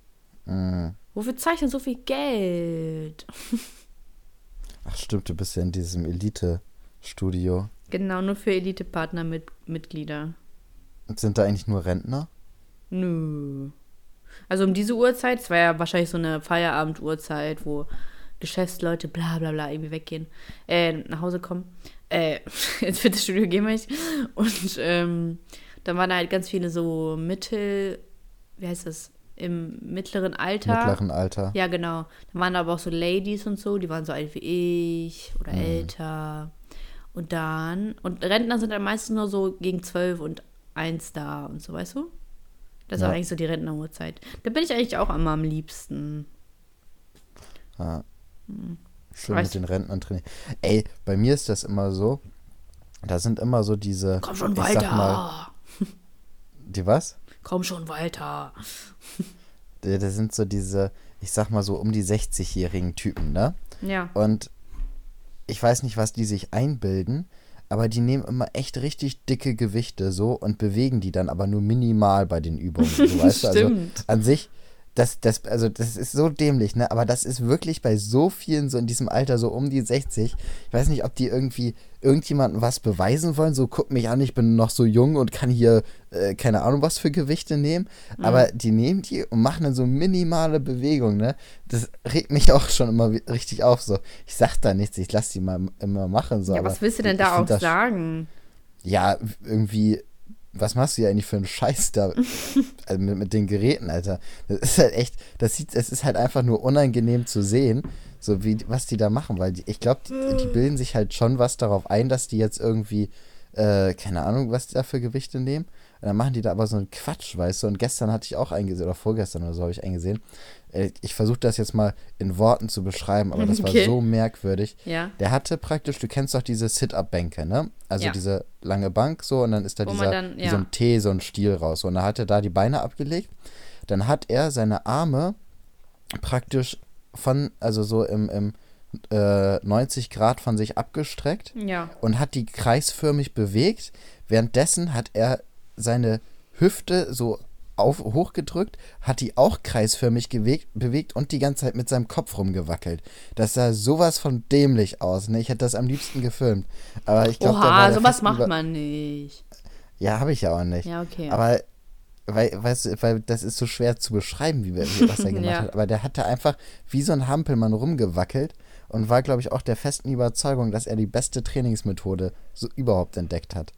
Mm. Wofür zahle ich denn so viel Geld? Ach stimmt, du bist ja in diesem Elite-Studio. Genau, nur für Elite-Partner mit Mitglieder. Sind da eigentlich nur Rentner? Nö. Also um diese Uhrzeit, es war ja wahrscheinlich so eine Feierabend-Uhrzeit, wo Geschäftsleute bla bla bla irgendwie weggehen, äh, nach Hause kommen, äh, ins Fitnessstudio gehen möchte. Und ähm, dann waren da halt ganz viele so Mittel, wie heißt das, im mittleren Alter. Mittleren Alter. Ja, genau. Dann waren da aber auch so Ladies und so, die waren so alt wie ich oder Mhm. älter. Und dann, und Rentner sind dann meistens nur so gegen zwölf und eins da und so, weißt du? Das Ja. eigentlich so die Rentneruhrzeit. Da bin ich eigentlich auch immer am liebsten. Ja. Schön Weißt mit den Rentnern trainieren. Ey, bei mir ist das immer so. Da sind immer so diese. Komm schon weiter. Mal, die was? Komm schon weiter. Da da sind so diese, ich sag mal so um die 60-jährigen Typen, ne? Ja. Und ich weiß nicht, was die sich einbilden, aber die nehmen immer echt richtig dicke Gewichte so und bewegen die dann aber nur minimal bei den Übungen. So, weißt du? Also Stimmt. an sich, das, das, also das ist so dämlich, ne? Aber das ist wirklich bei so vielen so in diesem Alter, so um die 60. Ich weiß nicht, ob die irgendwie irgendjemandem was beweisen wollen. So, guck mich an, ich bin noch so jung und kann hier äh, keine Ahnung was für Gewichte nehmen. Aber die nehmen die und machen dann so minimale Bewegungen, ne? Das regt mich auch schon immer richtig auf. So, ich sag da nichts, ich lass die mal immer machen. So, ja, aber was willst du denn da auch sagen? Ja, irgendwie, was machst du hier eigentlich für einen Scheiß da also mit, mit den Geräten, Alter? Das ist halt echt, das sieht, es ist halt einfach nur unangenehm zu sehen, so wie, was die da machen, weil die, ich glaube, die, die bilden sich halt schon was darauf ein, dass die jetzt irgendwie, äh, keine Ahnung, was die da für Gewichte nehmen. Und dann machen die da aber so einen Quatsch, weißt du? Und gestern hatte ich auch eingesehen, oder vorgestern oder so habe ich eingesehen. Äh, Ich versuche das jetzt mal in Worten zu beschreiben, aber das Okay. war so merkwürdig. Ja. Der hatte praktisch, du kennst doch diese Sit-Up-Bänke, ne? Also Ja. diese lange Bank so und dann ist da Wo dieser, dann- ja. so ein T, so ein Stiel raus. So, Und dann hat er da die Beine abgelegt. Dann hat er seine Arme praktisch von, also so im, im äh, 90 Grad von sich abgestreckt Ja. und hat die kreisförmig bewegt. Währenddessen hat er seine Hüfte so auf, hochgedrückt, hat die auch kreisförmig gewegt, bewegt und die ganze Zeit mit seinem Kopf rumgewackelt. Das sah sowas von dämlich aus. Ne? Ich hätte das am liebsten gefilmt. Aber ich glaube, Oha, sowas macht man nicht. Ja, habe ich ja auch nicht. Ja, okay. Aber weil, weißt du, weil das ist so schwer zu beschreiben, wie, was er gemacht Ja. hat. Aber der hatte einfach wie so ein Hampelmann rumgewackelt und war, glaube ich, auch der festen Überzeugung, dass er die beste Trainingsmethode so überhaupt entdeckt hat.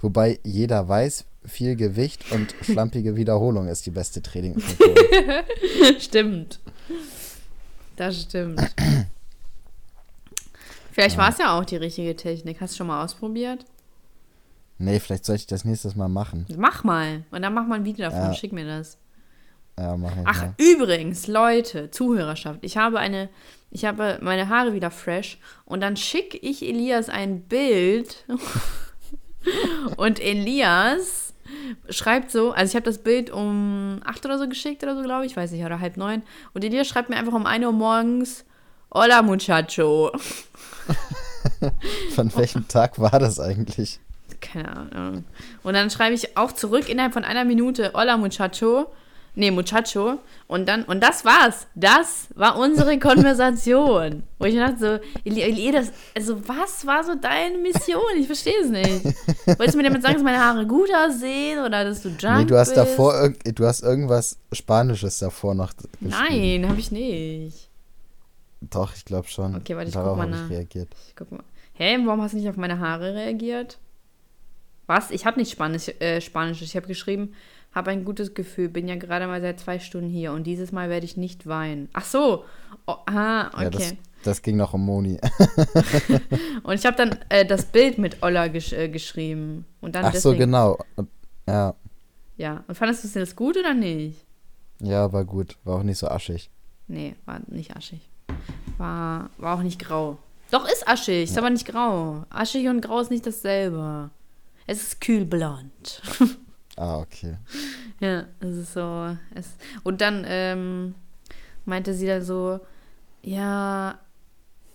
Wobei jeder weiß, viel Gewicht und schlampige Wiederholung ist die beste Trainingsmethode. stimmt. Das stimmt. Vielleicht war es ja auch die richtige Technik. Hast du schon mal ausprobiert? nee, vielleicht sollte ich das nächstes Mal machen. Mach mal. Und dann mach mal ein Video davon. Ja. Schick mir das. Ja, mach ich Ach, mal. übrigens, Leute, Zuhörerschaft, ich habe eine, ich habe meine Haare wieder fresh und dann schicke ich Elias ein Bild und Elias schreibt so, also ich habe das Bild um acht oder so geschickt oder so, glaube ich, weiß nicht, oder halb neun und Elias schreibt mir einfach um 1 Uhr morgens, Hola Muchacho. Von welchem Tag war das eigentlich? Keine Ahnung. Und dann schreibe ich auch zurück innerhalb von einer Minute, Hola Muchacho. Nee, Muchacho. Und dann, und das war's. Das war unsere Konversation. Wo ich mir dachte so, das, also was war so deine Mission? Ich verstehe es nicht. Wolltest du mir damit sagen, dass meine Haare gut aussehen oder dass du junk Nee, du hast bist? davor du hast irgendwas Spanisches davor noch geschrieben. Nein, habe ich nicht. Doch, ich glaube schon. Okay, warte, ich Darauf guck mal ich nach. reagiert. Ich guck mal. Hä, warum hast du nicht auf meine Haare reagiert? Was? Ich habe nicht Spanisch, äh, Spanisch. Ich habe geschrieben, habe ein gutes Gefühl, bin ja gerade mal seit zwei Stunden hier und dieses Mal werde ich nicht weinen. Ach so. Oh, ah, Ja, das, okay. das ging noch um Moni. und ich habe dann äh, das Bild mit Olla gesch äh, geschrieben. Und dann Ach so, deswegen, genau. Und, ja, Ja. Und fandest du das gut oder nicht? ja, war gut. War auch nicht so aschig. Nee, war nicht aschig. War, war auch nicht grau. Doch, ist aschig, ist aber nicht grau. Aschig und grau ist nicht dasselbe. Es ist kühlblond. Ah, okay. Ja, es ist so. Es, und dann ähm, meinte sie dann so, ja,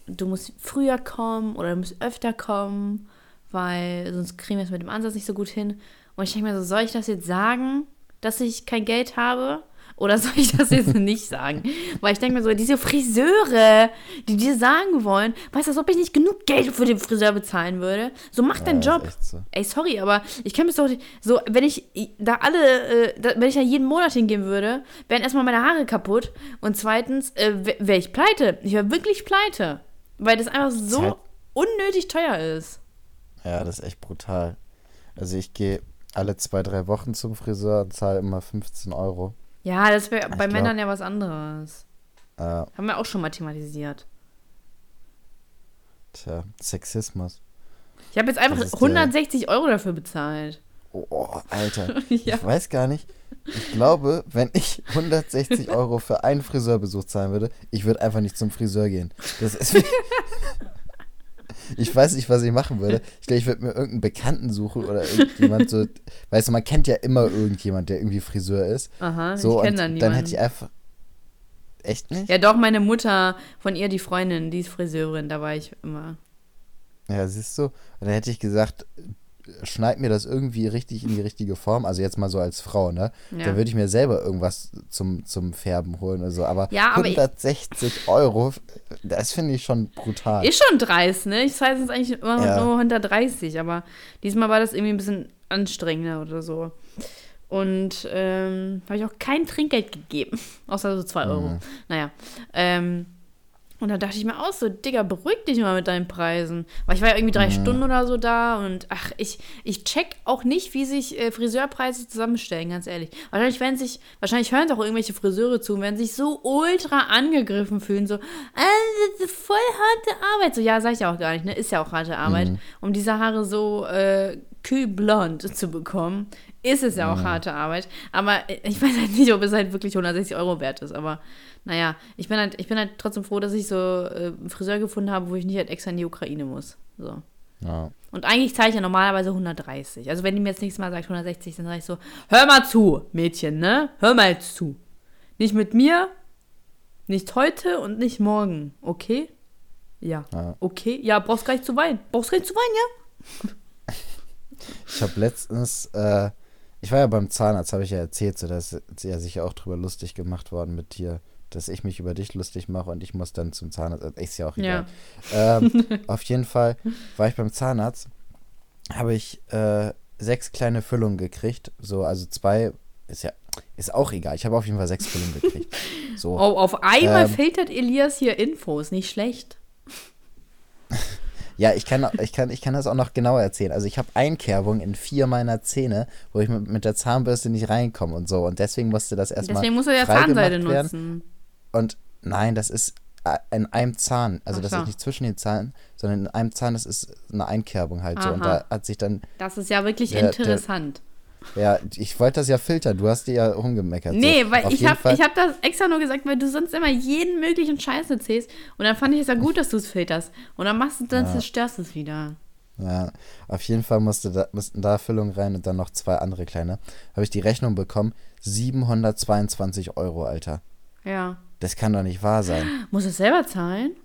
du musst früher kommen oder du musst öfter kommen, weil sonst kriegen wir es mit dem Ansatz nicht so gut hin. Und ich denke mir so, soll ich das jetzt sagen, dass ich kein Geld habe? Oder soll ich das jetzt nicht sagen? Weil ich denke mir so, diese Friseure, die dir sagen wollen, weißt du, als ob ich nicht genug Geld für den Friseur bezahlen würde. So mach deinen Ja, Job. ist echt so. Ey, sorry, aber ich kann mir doch nicht- so, wenn ich da alle, äh, da, wenn ich da jeden Monat hingehen würde, wären erstmal meine Haare kaputt und zweitens äh, wäre ich pleite. Ich wäre wirklich pleite, weil das einfach so halt- unnötig teuer ist. Ja, das ist echt brutal. Also ich gehe alle zwei, drei Wochen zum Friseur und zahle immer 15 Euro. Ja, das wäre bei glaub- Männern ja was anderes. Äh, Haben wir auch schon mal thematisiert. tja, Sexismus. Ich habe jetzt einfach Das ist, äh, 160 Euro dafür bezahlt. Oh, Alter. Ja. Ich weiß gar nicht. Ich glaube, wenn ich 160 Euro für einen Friseurbesuch zahlen würde, ich würde einfach nicht zum Friseur gehen. Das ist wie Ich weiß nicht, was ich machen würde. Ich glaube, ich würde mir irgendeinen Bekannten suchen oder irgendjemand so. Weißt du, man kennt ja immer irgendjemand, der irgendwie Friseur ist. Aha, So, ich kenne dann niemanden. dann hätte ich einfach. Echt nicht? ja, doch, meine Mutter, von ihr die Freundin, die ist Friseurin, da war ich immer. Ja, siehst du? Und dann hätte ich gesagt, schneid mir das irgendwie richtig in die richtige Form. Also jetzt mal so als Frau, ne? Ja. Dann würde ich mir selber irgendwas zum, zum Färben holen oder so. Aber, Ja, aber ich- 160 Euro, das finde ich schon brutal. Ist schon dreist, ne? Ich zahle sonst eigentlich immer Ja. nur 130, aber diesmal war das irgendwie ein bisschen anstrengender oder so. Und ähm, habe ich auch kein Trinkgeld gegeben, außer so 2 Euro. Mhm. Naja. Ähm, und da dachte ich mir auch so, Digga, beruhig dich mal mit deinen Preisen. Weil ich war ja irgendwie drei Mhm. Stunden oder so da und ach, ich, ich check auch nicht, wie sich äh, Friseurpreise zusammenstellen, ganz ehrlich. Wahrscheinlich, wenn sich, wahrscheinlich hören auch irgendwelche Friseure zu und werden sich so ultra angegriffen fühlen, so, äh, das ist voll harte Arbeit. So, ja, sag ich ja auch gar nicht, ne? Ist ja auch harte Arbeit. Mhm. Um diese Haare so äh, kühlblond zu bekommen, ist es ja auch harte Arbeit. Aber ich weiß halt nicht, ob es halt wirklich 160 Euro wert ist. Aber naja, ich bin halt, ich bin halt trotzdem froh, dass ich so äh, einen Friseur gefunden habe, wo ich nicht halt extra in die Ukraine muss. So. Ja. Und eigentlich zahle ich ja normalerweise 130. Also wenn die mir jetzt nächstes Mal sagt 160, dann sage ich so, hör mal zu, Mädchen, ne? Hör mal jetzt zu. Nicht mit mir, nicht heute und nicht morgen, okay? Ja. Ja. Okay? Ja, brauchst gar nicht zu weinen. Brauchst gar nicht zu weinen, ja? Ich habe letztens, äh, ich war ja beim Zahnarzt, habe ich ja erzählt, so dass sie ja sicher auch drüber lustig gemacht worden mit dir, dass ich mich über dich lustig mache und ich muss dann zum Zahnarzt. Also, Ist ja auch egal. Ähm, auf jeden Fall war ich beim Zahnarzt, habe ich äh, sechs kleine Füllungen gekriegt. So, also zwei ist ja ist auch egal. Ich habe auf jeden Fall sechs Füllungen gekriegt. So. Oh, auf einmal Ähm. filtert Elias hier Infos, nicht schlecht. Ja, ich kann, ich, kann, ich kann das auch noch genauer erzählen. Also ich habe Einkerbung in vier meiner Zähne, wo ich mit, mit der Zahnbürste nicht reinkomme und so. Und deswegen musste das erstmal Deswegen musst du ja Zahnseide nutzen. Und nein, das ist äh, in einem Zahn. Also Ach das so. ist nicht zwischen den Zahnen, sondern in einem Zahn, das ist eine Einkerbung halt so. Und Aha. da hat sich dann, Das ist ja wirklich Der- der- interessant. ja, ich wollte das ja filtern. Du hast dir ja rumgemeckert. Nee, so. weil Auf ich habe hab das extra nur gesagt, weil du sonst immer jeden möglichen Scheiß erzählst. Und dann fand ich es ja gut, dass du es filterst. Und dann machst du, dann zerstörst du es wieder. Ja, auf jeden Fall musste da, mussten da Füllungen rein und dann noch zwei andere kleine. Habe ich die Rechnung bekommen, 722 Euro, Alter. Ja. Das kann doch nicht wahr sein. Muss es selber zahlen?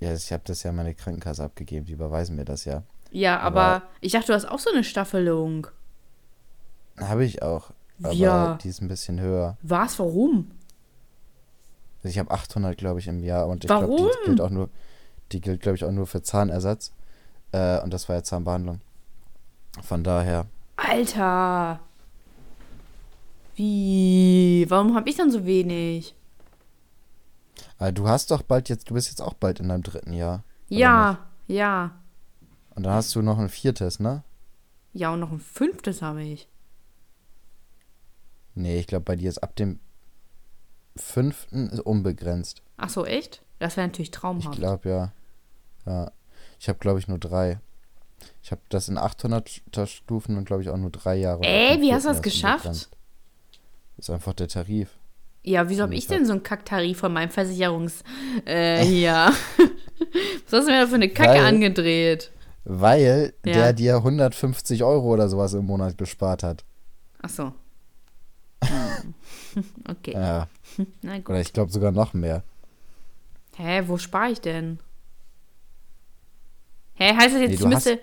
Ja, ich habe das ja meine Krankenkasse abgegeben, die überweisen mir das ja. Ja, aber, Aber- ich dachte, du hast auch so eine Staffelung. Habe ich auch. Aber Ja. die ist ein bisschen höher. Was? Warum? Ich habe 800, glaube ich, im Jahr und ich Warum? glaube, die gilt auch nur, die gilt, glaube ich, auch nur für Zahnersatz. Äh, und das war ja Zahnbehandlung. Von daher, Alter. Wie? Warum habe ich dann so wenig? äh, du hast doch bald jetzt, du bist jetzt auch bald in deinem dritten Jahr. Ja, ja. Und dann hast du noch ein viertes, ne? Ja, und noch ein fünftes habe ich. Nee, ich glaube, bei dir ist ab dem fünften ist unbegrenzt. Ach so, echt? Das wäre natürlich Ich traumhaft. glaube, ja. Ja. Ich habe, glaube ich, nur drei. Ich habe das in 800 Stufen und, glaube ich, auch nur drei Jahre. Ey, wie hast du das geschafft? Ist einfach der Tarif. Ja, wieso habe ich denn so einen Kacktarif von meinem Versicherungs... Äh, hier. Was hast du mir da für eine Kacke Weil- angedreht? Weil Ja. der dir 150 Euro oder sowas im Monat gespart hat. Ach so. Hm. Okay, Ja. na gut. Oder ich glaube sogar noch mehr. Hä, wo spare ich denn? Hä, heißt das jetzt, Nee, ich du hast- müsste...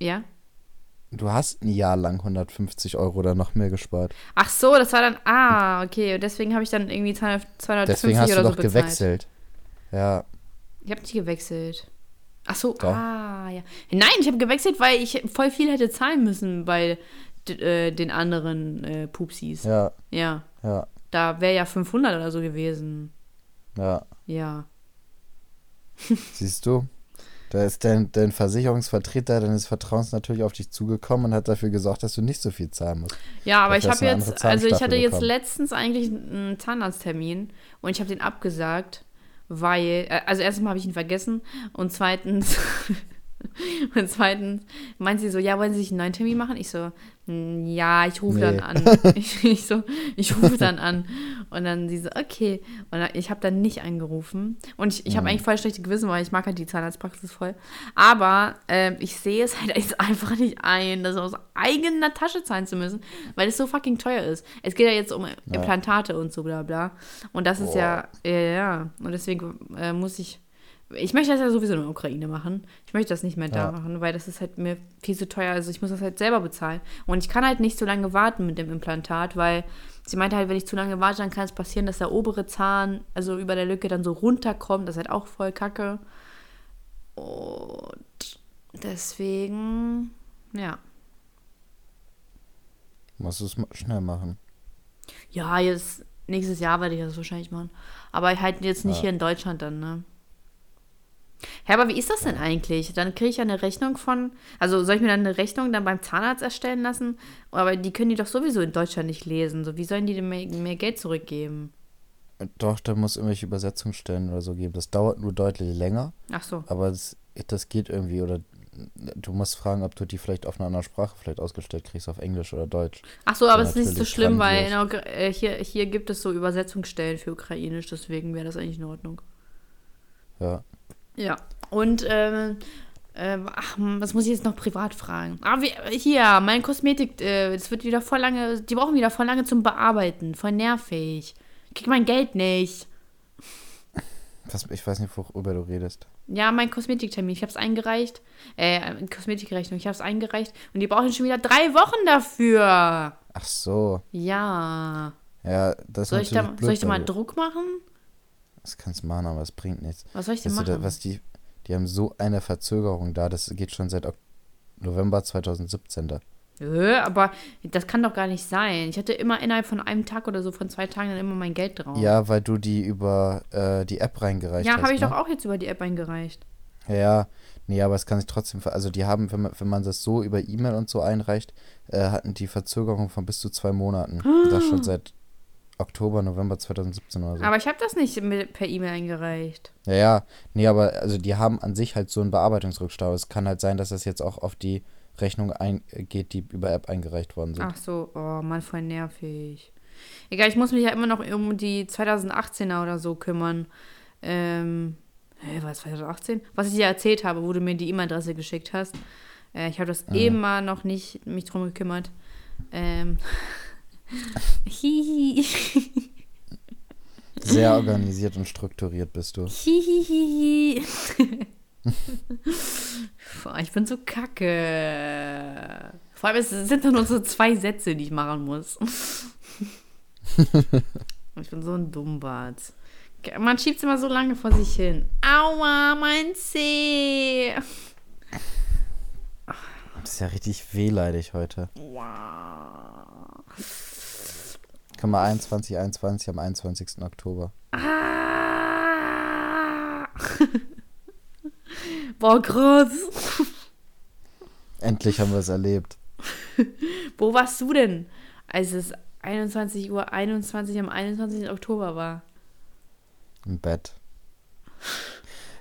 Ja? Du hast ein Jahr lang 150 Euro oder noch mehr gespart. Ach so, das war dann... Ah, okay. Und deswegen habe ich dann irgendwie 200 250 Deswegen hast du doch so gewechselt. Ja, Ich habe nicht gewechselt. Ach so, Doch. ah, ja. Nein, ich habe gewechselt, weil ich voll viel hätte zahlen müssen bei äh, den anderen äh, Pupsis. Ja. ja, ja, Da wäre ja 500 oder so gewesen. ja. Ja. Siehst du? Da ist dein, dein Versicherungsvertreter deines Vertrauens natürlich auf dich zugekommen und hat dafür gesorgt, dass du nicht so viel zahlen musst. Ja, aber ich Dafür habe jetzt, also ich hatte jetzt bekommen. letztens eigentlich einen Zahnarzttermin und ich habe den abgesagt, weil, äh, also erstens mal habe ich ihn vergessen und zweitens, und zweitens meint sie so, ja, wollen Sie sich einen neuen Termin machen? Ich so, "Hm, ja, ich rufe dann Nee. an. Ich, ich so, ich rufe dann an. Und dann sie so, okay. Und dann, ich habe dann nicht angerufen. Und ich, ich Mhm. habe eigentlich voll schlechte Gewissen, weil ich mag halt die Zahnarztpraxis voll. Aber ähm, ich sehe es halt jetzt einfach nicht ein, das aus eigener Tasche zahlen zu müssen, weil es so fucking teuer ist. Es geht ja jetzt um Implantate und so bla bla. Und das ist ja, ja, ja. Und deswegen äh, muss ich, ich möchte das ja sowieso in der Ukraine machen. Ich möchte das nicht mehr da Ja. machen, weil das ist halt mir viel zu teuer. Also ich muss das halt selber bezahlen. Und ich kann halt nicht so lange warten mit dem Implantat, weil sie meinte halt, wenn ich zu lange warte, dann kann es passieren, dass der obere Zahn, also über der Lücke, dann so runterkommt. Das ist halt auch voll kacke. Und deswegen, ja. Musst du es schnell machen. Ja, jetzt nächstes Jahr werde ich das wahrscheinlich machen. Aber halt jetzt nicht Ja. hier in Deutschland dann, ne? Hä, aber wie ist das denn eigentlich? Dann kriege ich ja eine Rechnung von, also soll ich mir dann eine Rechnung dann beim Zahnarzt erstellen lassen? Aber die können die doch sowieso in Deutschland nicht lesen. So, wie sollen die denn mehr, mehr Geld zurückgeben? Doch, da muss irgendwelche Übersetzungsstellen oder so geben. Das dauert nur deutlich länger, Ach so. aber das, das geht irgendwie. Oder du musst fragen, ob du die vielleicht auf einer anderen Sprache vielleicht ausgestellt kriegst, auf Englisch oder Deutsch. Ach so, aber Ja, es ist nicht so schlimm, weil in äh, hier, hier gibt es so Übersetzungsstellen für Ukrainisch, deswegen wäre das eigentlich in Ordnung. Ja. Ja. Und, ähm, äh, ach, was muss ich jetzt noch privat fragen? Ah, wie, hier, mein Kosmetik, äh, das wird wieder voll lange, die brauchen wieder voll lange zum Bearbeiten. Voll nervig. Krieg mein Geld nicht. Was, ich weiß nicht, worüber du redest. Ja, mein Kosmetiktermin. Ich habe es eingereicht. Äh, Kosmetikrechnung. Ich habe es eingereicht. Und die brauchen schon wieder drei Wochen dafür. Ach so. Ja. Ja, das ist Soll ich da, blöd, soll ich da mal Druck machen? Das kannst du machen, aber es bringt nichts. Was soll ich denn Weißt du, machen? da, was die, die haben so eine Verzögerung da, das geht schon seit November 2017 da. Aber das kann doch gar nicht sein. Ich hatte immer innerhalb von einem Tag oder so, von zwei Tagen, dann immer mein Geld drauf. Ja, weil du die über äh, die App reingereicht ja hast. habe ich ne? doch auch jetzt über die App eingereicht. Ja, nee, aber es kann sich trotzdem, also die haben, wenn man, wenn man das so über E-Mail und so einreicht, äh, hatten die Verzögerung von bis zu zwei Monaten. Und Das schon seit Oktober, November 2017 oder so. Aber ich habe das nicht mit, per E-Mail eingereicht. Ja, ja, nee, aber also die haben an sich halt so einen Bearbeitungsrückstau. Es kann halt sein, dass das jetzt auch auf die Rechnung eingeht, die über App eingereicht worden sind. Ach so, oh Mann, voll nervig. Egal, ich muss mich ja immer noch um die 2018er oder so kümmern. Ähm, hä, was, 2018? Was ich dir erzählt habe, wo du mir die E-Mail-Adresse geschickt hast. Äh, ich habe das immer noch nicht mich drum gekümmert. Ähm. Hihi. Sehr organisiert und strukturiert bist du. Hihihihi. Boah, ich bin so kacke. Vor allem, es sind doch nur so zwei Sätze, die ich machen muss. ich bin so ein Dummbart. Man schiebt es immer so lange vor sich hin. Aua, mein Zeh. Das ist ja richtig wehleidig heute. Wow. Komm mal 21, 21 am 21. Oktober. Ah. Boah, krass. Endlich haben wir es erlebt. Wo warst du denn, als es 21 Uhr 21 am 21. Oktober war? Im Bett.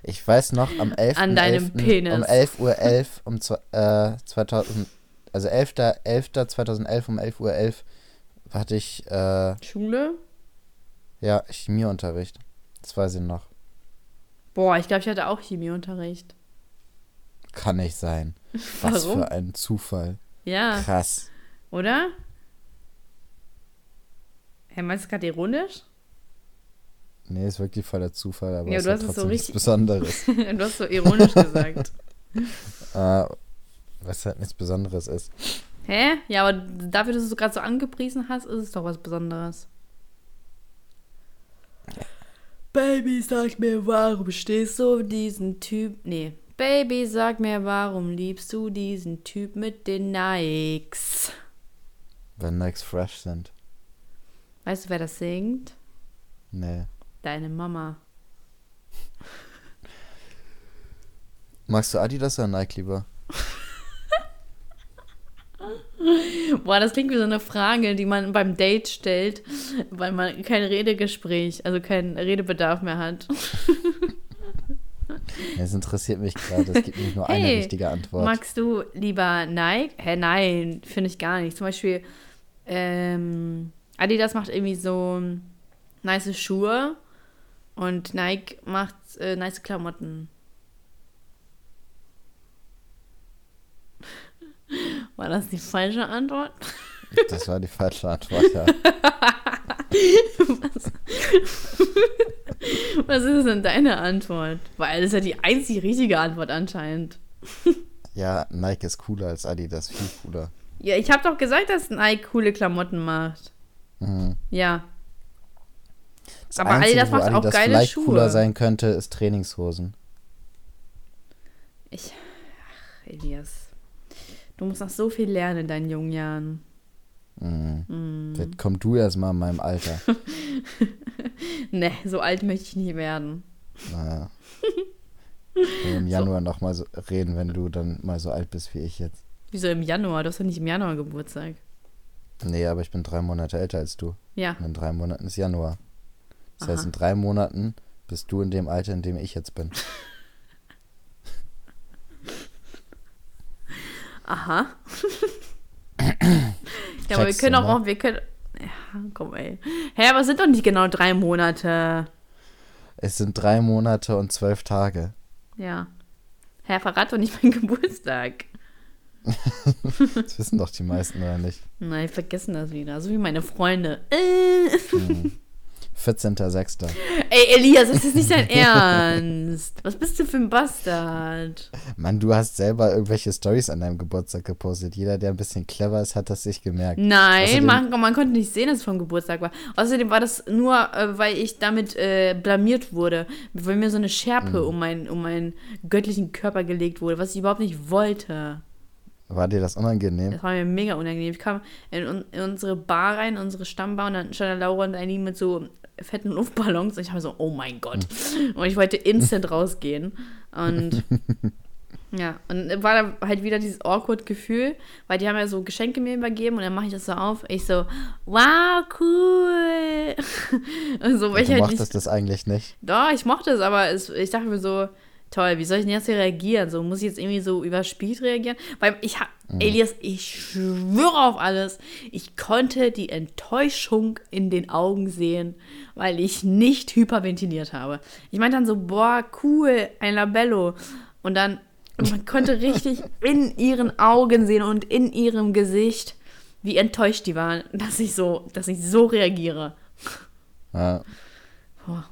Ich weiß noch, am 11. An deinem 11. Penis. Um 11 Uhr 11 um äh, 2000, also 11. 11. 2011 um 11 Uhr 11 hatte ich, äh, Schule? ja, Chemieunterricht. Das weiß ich noch. Boah, ich glaube, ich hatte auch Chemieunterricht. Kann nicht sein. Was Warum? für ein Zufall. Ja, Krass. oder? Hä, meinst du gerade ironisch? Nee, ist wirklich voll der Zufall, aber Ja, du hast ja es so trotzdem nichts richtig- Besonderes. du hast so ironisch gesagt. äh, was halt nichts Besonderes ist. Hä? Ja, aber dafür, dass du es gerade so angepriesen hast, ist es doch was Besonderes. Baby, sag mir, warum stehst du auf diesen Typ? Nee. Baby, sag mir, warum liebst du diesen Typ mit den Nikes? Wenn Nikes fresh sind. Weißt du, wer das singt? Nee. Deine Mama. Magst du Adidas oder Nike lieber? Boah, das klingt wie so eine Frage, die man beim Date stellt, weil man kein Redegespräch, also keinen Redebedarf mehr hat. Es interessiert mich gerade. Es gibt nämlich nur eine Hey, richtige Antwort. Magst du lieber Nike? Hä, nein, finde ich gar nicht. Zum Beispiel, ähm, Adidas macht irgendwie so nice Schuhe und Nike macht äh, nice Klamotten. War das die falsche Antwort? Das war die falsche Antwort, ja. Was ist denn deine Antwort? Weil das ist ja die einzig richtige Antwort anscheinend. Ja, Nike ist cooler als Adidas, viel cooler. Ja, ich habe doch gesagt, dass Nike coole Klamotten macht. Mhm. Ja. Das Aber Einzige, Adidas macht auch Adidas geile vielleicht Schuhe. cooler sein könnte, ist Trainingshosen. Ich. Ach, Elias. Du musst noch so viel lernen in deinen jungen Jahren. Mhm. Hm. Vielleicht komm du erst mal in meinem Alter. Ne, so alt möchte ich nicht werden. Naja. Im Januar noch mal so reden, wenn du dann mal so alt bist wie ich jetzt. Wieso im Januar? Du hast doch nicht im Januar Geburtstag. Nee, aber ich bin drei Monate älter als du. Ja. Und in drei Monaten ist Januar. Das heißt, Aha. in drei Monaten bist du in dem Alter, in dem ich jetzt bin. Aha. ja, aber wir können auch, ne? wir können. Ja, komm, ey. Hä, aber es sind doch nicht genau drei Monate. Es sind drei Monate und zwölf Tage. Ja. Herr, verrat doch nicht meinen Geburtstag. Das wissen doch die meisten oder nicht. Nein, vergessen das wieder. So wie meine Freunde. Äh. 14.06. Ey, Elias, das ist nicht dein Ernst. Was bist du für ein Bastard? Mann, du hast selber irgendwelche Stories an deinem Geburtstag gepostet. Jeder, der ein bisschen clever ist, hat das sich gemerkt. Nein, Außerdem- man, man konnte nicht sehen, dass es vom Geburtstag war. Außerdem war das nur, äh, weil ich damit äh, blamiert wurde. Weil mir so eine Schärpe um, mein, um meinen göttlichen Körper gelegt wurde, was ich überhaupt nicht wollte. War dir das unangenehm? Das war mir mega unangenehm. Ich kam in, in unsere Bar rein, unsere Stammbar, und dann stand da Laura und Eileen mit so fetten Luftballons. Und ich habe so, oh mein Gott. Und ich wollte instant rausgehen. Und ja, und war da halt wieder dieses awkward Gefühl, weil die haben ja so Geschenke mir übergeben und dann mache ich das so auf. Ich so, wow, cool. Und so, weil ich du halt mochtest nicht, das eigentlich nicht. doch, ich mochte es, aber es, ich dachte mir so, toll, wie soll ich denn jetzt hier reagieren? So, muss ich jetzt irgendwie so überspielt reagieren? Weil ich habe, Elias, ich schwöre auf alles, ich konnte die Enttäuschung in den Augen sehen, weil ich nicht hyperventiliert habe. Ich meinte dann so, boah, cool, ein Labello. Und dann, man konnte richtig in ihren Augen sehen und in ihrem Gesicht, wie enttäuscht die waren, dass ich so, dass ich so reagiere. Ja.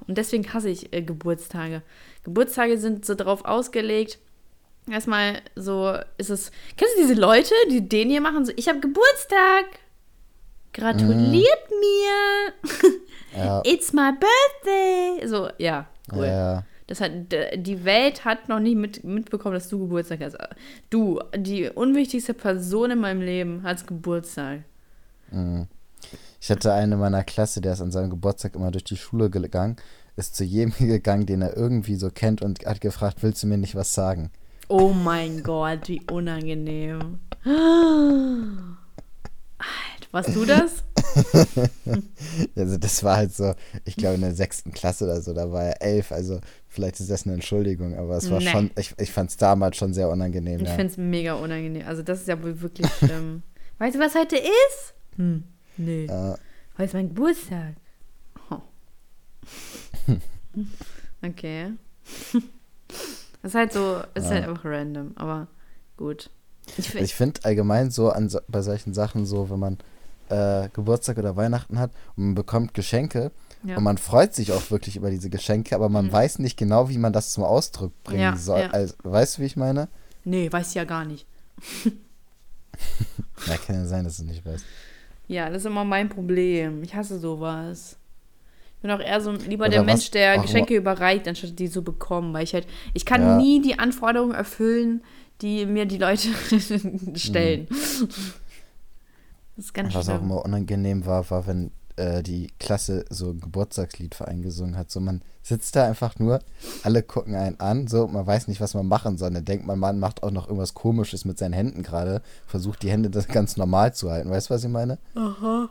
Und deswegen hasse ich äh, Geburtstage. Geburtstage sind so darauf ausgelegt. Erstmal so ist es. Kennst du diese Leute, die den hier machen? So, ich habe Geburtstag. Gratuliert mir. Ja. It's my birthday. So, ja, cool. Ja. Das hat, die Welt hat noch nicht mit, mitbekommen, dass du Geburtstag hast. Du, die unwichtigste Person in meinem Leben, hat Geburtstag. Ich hatte einen in meiner Klasse, der ist an seinem Geburtstag immer durch die Schule gegangen, ist zu jedem gegangen, den er irgendwie so kennt und hat gefragt, willst du mir nicht was sagen? Oh mein Gott, wie unangenehm. Alter, warst du das? Also das war halt so, ich glaube in der sechsten Klasse oder so, da war er elf, also vielleicht ist das eine Entschuldigung, aber es war Nee. schon, ich, ich fand es damals schon sehr unangenehm. Ich Ja. finde es mega unangenehm. Also das ist ja wohl wirklich schlimm. weißt du, was heute ist? Hm, nee. Ja. Heute ist mein Geburtstag. Oh. okay. Das ist halt so, ist halt einfach random, aber gut. Ich, Ich finde allgemein so an, bei solchen Sachen so, wenn man äh, Geburtstag oder Weihnachten hat und man bekommt Geschenke ja. und man freut sich auch wirklich über diese Geschenke, aber man Mhm. weiß nicht genau, wie man das zum Ausdruck bringen Ja, soll. ja. Also, weißt du, wie ich meine? nee, weiß ich ja gar nicht. Ja, kann ja sein, dass du nicht weißt. Ja, das ist immer mein Problem. Ich hasse sowas. Ich bin auch eher so lieber Oder der was Mensch, der auch Geschenke überreicht, anstatt die zu bekommen. Weil ich halt, ich kann Ja. nie die Anforderungen erfüllen, die mir die Leute stellen. Das ist ganz Was auch schlimm. immer unangenehm war, war, wenn äh, die Klasse so ein Geburtstagslied für einen gesungen hat. So, man sitzt da einfach nur, alle gucken einen an, so, man weiß nicht, was man machen soll. Dann denkt man, man macht auch noch irgendwas Komisches mit seinen Händen gerade, versucht die Hände das ganz normal zu halten. Weißt du, was ich meine? Aha.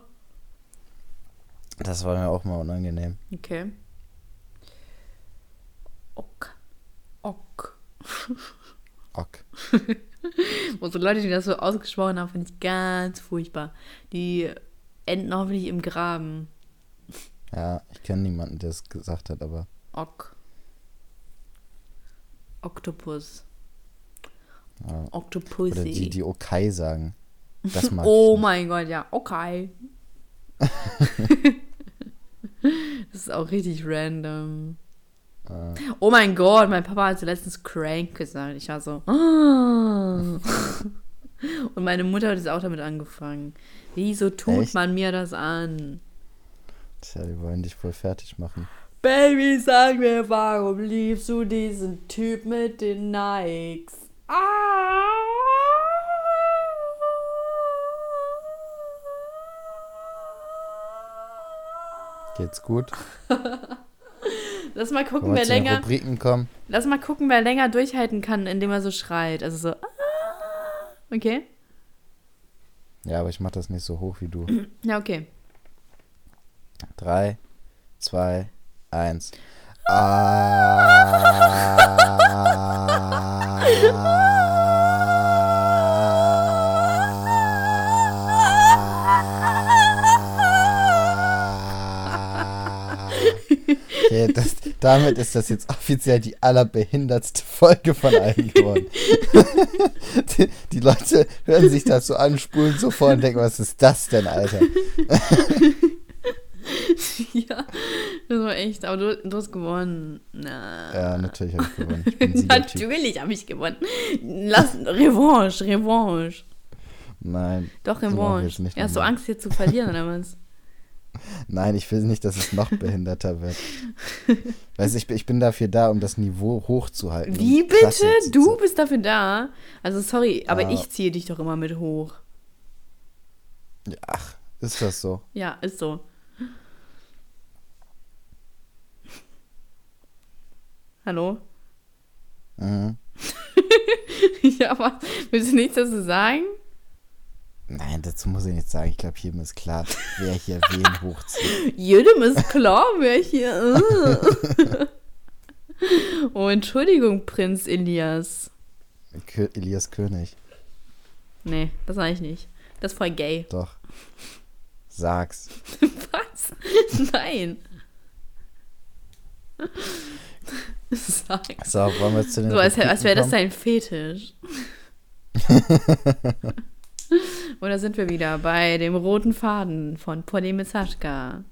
Das war mir auch mal unangenehm. Okay. Ok. Ok. Ok. Und so Leute, die das so ausgesprochen haben, finde ich ganz furchtbar. Die enden hoffentlich im Graben. Ja, ich kenne niemanden, der es gesagt hat, aber Ok. Oktopus. ja. Octopussy. Oder die, die Okai sagen. Das mag Oh ich mein Gott, ja, okay. das ist auch richtig random. Äh, Oh mein Gott, mein Papa hat letztens crank gesagt. Ich war so. "Ah." Und meine Mutter hat jetzt auch damit angefangen. Wieso tut Echt? man mir das an? tja, die wollen dich voll fertig machen. Baby, sag mir, warum liebst du diesen Typ mit den Nikes? Ah! Geht's gut? Lass mal gucken, wer länger. Rubriken kommen? Lass mal gucken, wer länger durchhalten kann, indem er so schreit. Also so. "Ah." Okay. Ja, aber ich mach das nicht so hoch wie du. Ja, okay. Drei, zwei, eins. Okay, das, damit ist das jetzt offiziell die allerbehindertste Folge von allen geworden. die, die Leute hören sich das so an, spulen so vor und denken, was ist das denn, Alter? ja, das war echt. Aber du, du hast gewonnen. Na. Ja, natürlich habe ich gewonnen. Ich. Natürlich habe ich gewonnen. Lass Revanche, Revanche. Nein. Doch, so Revanche. ja, hast du. Angst, hier zu verlieren, oder was? Nein, ich will nicht, dass es noch behinderter wird. Weißt du, ich, bin- ich bin dafür da, um das Niveau hochzuhalten. Wie bitte? Du bist dafür da? Also, sorry, aber Ja. ich ziehe dich doch immer mit hoch. Ach, ist das so? Ja, ist so. Hallo? Mhm. ja, aber willst du nichts dazu sagen? Nein, dazu muss ich nichts sagen. Ich glaube, jedem ist klar, wer hier wen hochzieht. Jedem ist klar, wer hier. äh. oh, Entschuldigung, Prinz Elias. Kö Elias König. Nee, das sage ich nicht. Das ist voll gay. Doch. Sag's. Was? Nein. Sag. So, wollen wir zu den So, als, als wäre das dein Fetisch. Oder sind wir wieder bei dem roten Faden von Polly kommen?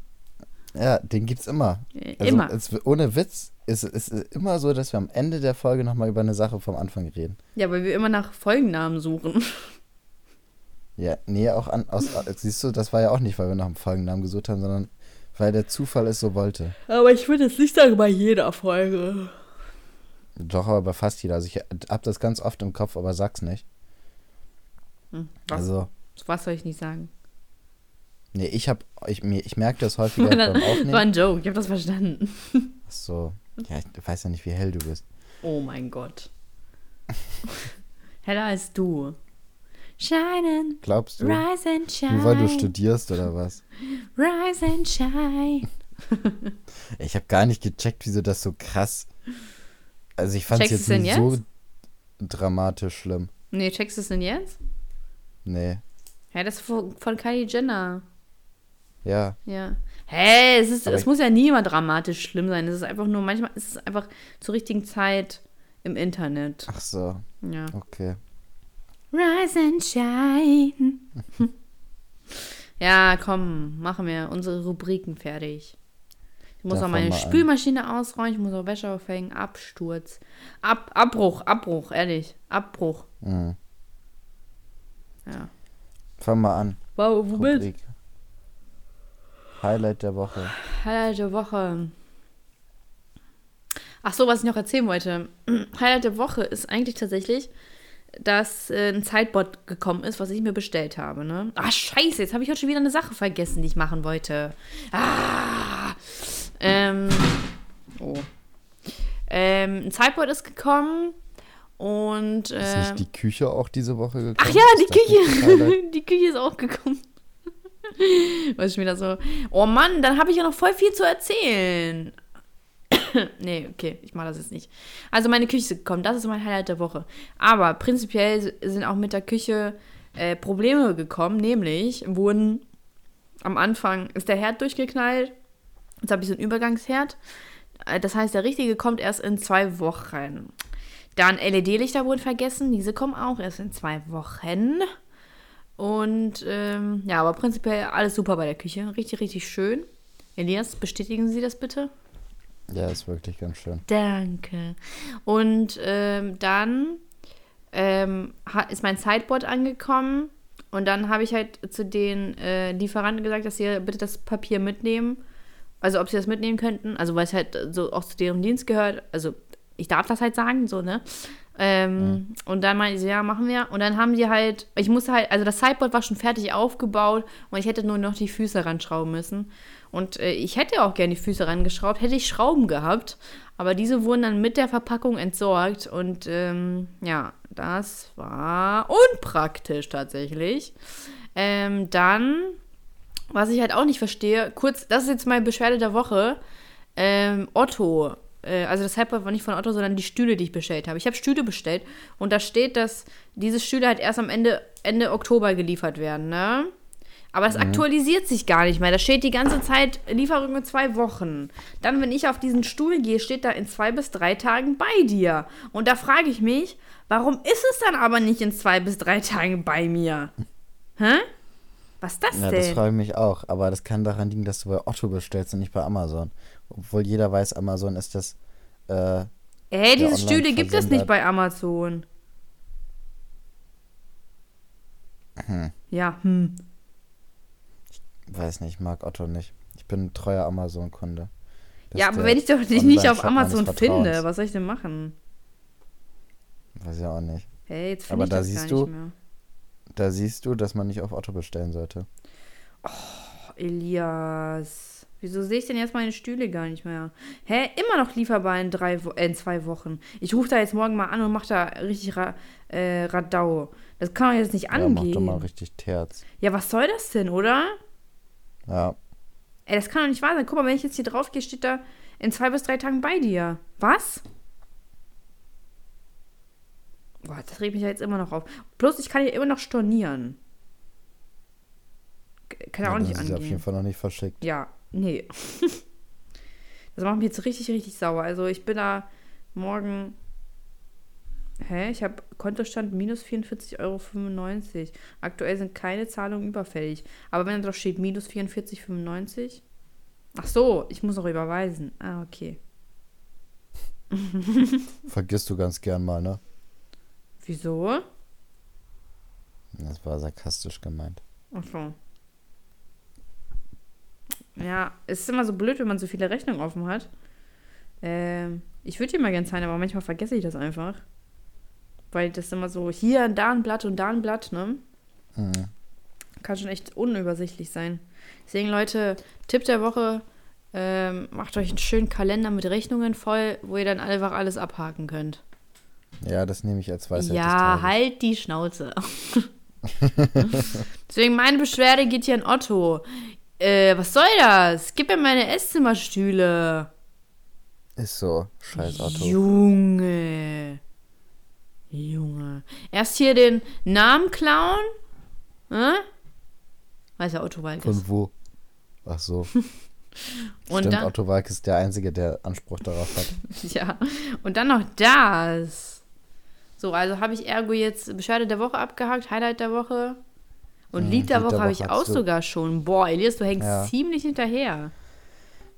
Ja, den gibt's immer. Äh, Also, Immer. Es, ohne Witz ist es ist immer so, dass wir am Ende der Folge nochmal über eine Sache vom Anfang reden. Ja, weil wir immer nach Folgennamen suchen. Ja, nee, auch an, aus, siehst du, das war ja auch nicht, weil wir nach einem Folgennamen gesucht haben, sondern weil der Zufall es so wollte. Aber ich würde es nicht sagen bei jeder Folge. Doch, aber bei fast jeder. Also ich hab das ganz oft im Kopf, aber sag's nicht. Hm, was, Also, was soll ich nicht sagen? nee, ich hab, ich, mir, ich merke das häufiger Das beim war Aufnehmen. ein Joke, ich habe das verstanden. Ach so, ja, ich weiß ja nicht, wie hell du bist. Oh mein Gott. Heller als du. Shinen, Glaubst du? rise and shine. Nur weil du studierst oder was? Rise and shine. Ich habe gar nicht gecheckt, wieso das so krass. Also ich fand es jetzt nicht denn so dramatisch schlimm. Nee, checkst du es denn jetzt? Nee. Ja, das ist von, von Kylie Jenner. Ja. Ja. Hä, es, ist, Aber es muss ja nie immer dramatisch schlimm sein. Es ist einfach nur, manchmal ist es einfach zur richtigen Zeit im Internet. Ach so. Ja. Okay. Rise and shine. ja, komm, machen wir unsere Rubriken fertig. Ich muss Da auch meine wir an. Spülmaschine ausräumen, ich muss auch Wäsche aufhängen, Absturz. Ab, Abbruch, Abbruch, ehrlich. Abbruch. Mhm. Ja. Fangen wir an. Wow, womit? Rubrik. Highlight der Woche. Highlight der Woche. Ach so, was ich noch erzählen wollte. Highlight der Woche ist eigentlich tatsächlich, dass äh, ein Zeitbot gekommen ist, was ich mir bestellt habe. Ne? Ah, scheiße, jetzt habe ich heute schon wieder eine Sache vergessen, die ich machen wollte. Ah! Ähm, oh. Ähm, ein Zeitbot ist gekommen und. Ist Äh, nicht die Küche auch diese Woche gekommen? Ach ja, Ist die Küche. Die Küche ist auch gekommen. Weiß ich wieder so. Oh Mann, dann habe ich ja noch voll viel zu erzählen. nee, okay, ich mache das jetzt nicht. Also meine Küche ist gekommen, das ist mein Highlight der Woche. Aber prinzipiell sind auch mit der Küche äh, Probleme gekommen, nämlich wurden am Anfang ist der Herd durchgeknallt. Jetzt habe ich so einen Übergangsherd. Äh, Das heißt, der richtige kommt erst in zwei Wochen. Dann LED-Lichter wurden vergessen. Diese kommen auch erst in zwei Wochen. Und ähm, ja, aber prinzipiell alles super bei der Küche. Richtig, richtig schön. Elias, bestätigen Sie das bitte? Ja, ist wirklich ganz schön. Danke. Und ähm, dann ähm, ist mein Sideboard angekommen. Und dann habe ich halt zu den äh, Lieferanten gesagt, dass sie bitte das Papier mitnehmen. Also ob sie das mitnehmen könnten. Also weil es halt so auch zu deren Dienst gehört. Also ich darf das halt sagen, so, ne? Ähm, Und dann meinte sie, ja, machen wir. Und dann haben die halt, ich musste halt, also das Sideboard war schon fertig aufgebaut und ich hätte nur noch die Füße ranschrauben müssen. Und äh, ich hätte auch gerne die Füße rangeschraubt, hätte ich Schrauben gehabt. Aber diese wurden dann mit der Verpackung entsorgt. Und ähm, ja, das war unpraktisch tatsächlich. Ähm, dann, was ich halt auch nicht verstehe, kurz, das ist jetzt meine Beschwerde der Woche. Ähm, Otto, äh, also das Sideboard war nicht von Otto, sondern die Stühle, die ich bestellt habe. Ich habe Stühle bestellt und da steht, dass diese Stühle halt erst am Ende, Ende Oktober geliefert werden, ne? Aber das aktualisiert sich gar nicht mehr. Da steht die ganze Zeit Lieferung in zwei Wochen. Dann, wenn ich auf diesen Stuhl gehe, steht da in zwei bis drei Tagen bei dir. Und da frage ich mich, warum ist es dann aber nicht in zwei bis drei Tagen bei mir? Hä? Was ist das Ja, das denn? freue ich mich auch. Aber das kann daran liegen, dass du bei Otto bestellst und nicht bei Amazon. Obwohl jeder weiß, Amazon ist das. Äh, Ey, diese Stühle gibt es nicht bei Amazon. Hm. Ja, hm. weiß nicht, ich mag Otto nicht. Ich bin ein treuer Amazon-Kunde. Ja, aber wenn ich doch dich nicht auf Amazon finde, was soll ich denn machen? Weiß ich auch nicht. Hey, jetzt finde ich da das siehst gar du- nicht mehr. Da siehst du, dass man nicht auf Otto bestellen sollte. Oh, Elias. Wieso sehe ich denn jetzt meine Stühle gar nicht mehr? Hä? Immer noch lieferbar in, drei, äh, in zwei Wochen. Ich rufe da jetzt morgen mal an und mache da richtig Ra äh, Radau. Das kann doch jetzt nicht Ja, mach doch angehen. mal richtig Terz. Ja, was soll das denn, oder? Ja, Ey, das kann doch nicht wahr sein. Guck mal, wenn ich jetzt hier drauf gehe, steht da in zwei bis drei Tagen bei dir. Was? Boah, das regt mich ja jetzt immer noch auf. Plus, ich kann hier immer noch stornieren. Kann ja auch nicht das ist auf angehen. jeden Fall noch nicht verschickt. Ja, nee. das macht mich jetzt richtig, richtig sauer. Also ich bin da morgen. Hä? Ich habe Kontostand minus 44,95 Euro. Aktuell sind keine Zahlungen überfällig. Aber wenn da drauf steht minus 44,95. Ach so, ich muss noch überweisen. Ah, okay. Vergisst du ganz gern mal, ne? Wieso? Das war sarkastisch gemeint. Ach so. Ja, es ist immer so blöd, wenn man so viele Rechnungen offen hat. Ähm, ich würde die mal gerne zahlen, aber manchmal vergesse ich das einfach. Weil das immer so hier, da ein Blatt und da ein Blatt, ne? Mhm. Kann schon echt unübersichtlich sein. Deswegen, Leute, Tipp der Woche, ähm, macht euch einen schönen Kalender mit Rechnungen voll, wo ihr dann einfach alles abhaken könnt. Ja, das nehme ich als Weisheit Ja, halt die Schnauze. Deswegen, meine Beschwerde geht hier an Otto. Äh, was soll das? Gib mir meine Esszimmerstühle. Ist so. Scheiß Otto. Junge. Junge. Erst hier den Namen klauen. Hä? Weiß ja Otto Walkes. Von wo? Ach so. Und Stimmt, dann, Otto Walk ist der Einzige, der Anspruch darauf hat. ja. Und dann noch das. So, also habe ich ergo jetzt Beschwerde der Woche abgehakt, Highlight der Woche. Und Mhm, Lied der Woche habe ich auch sogar schon. Boah, Elias, du hängst Ja. ziemlich hinterher.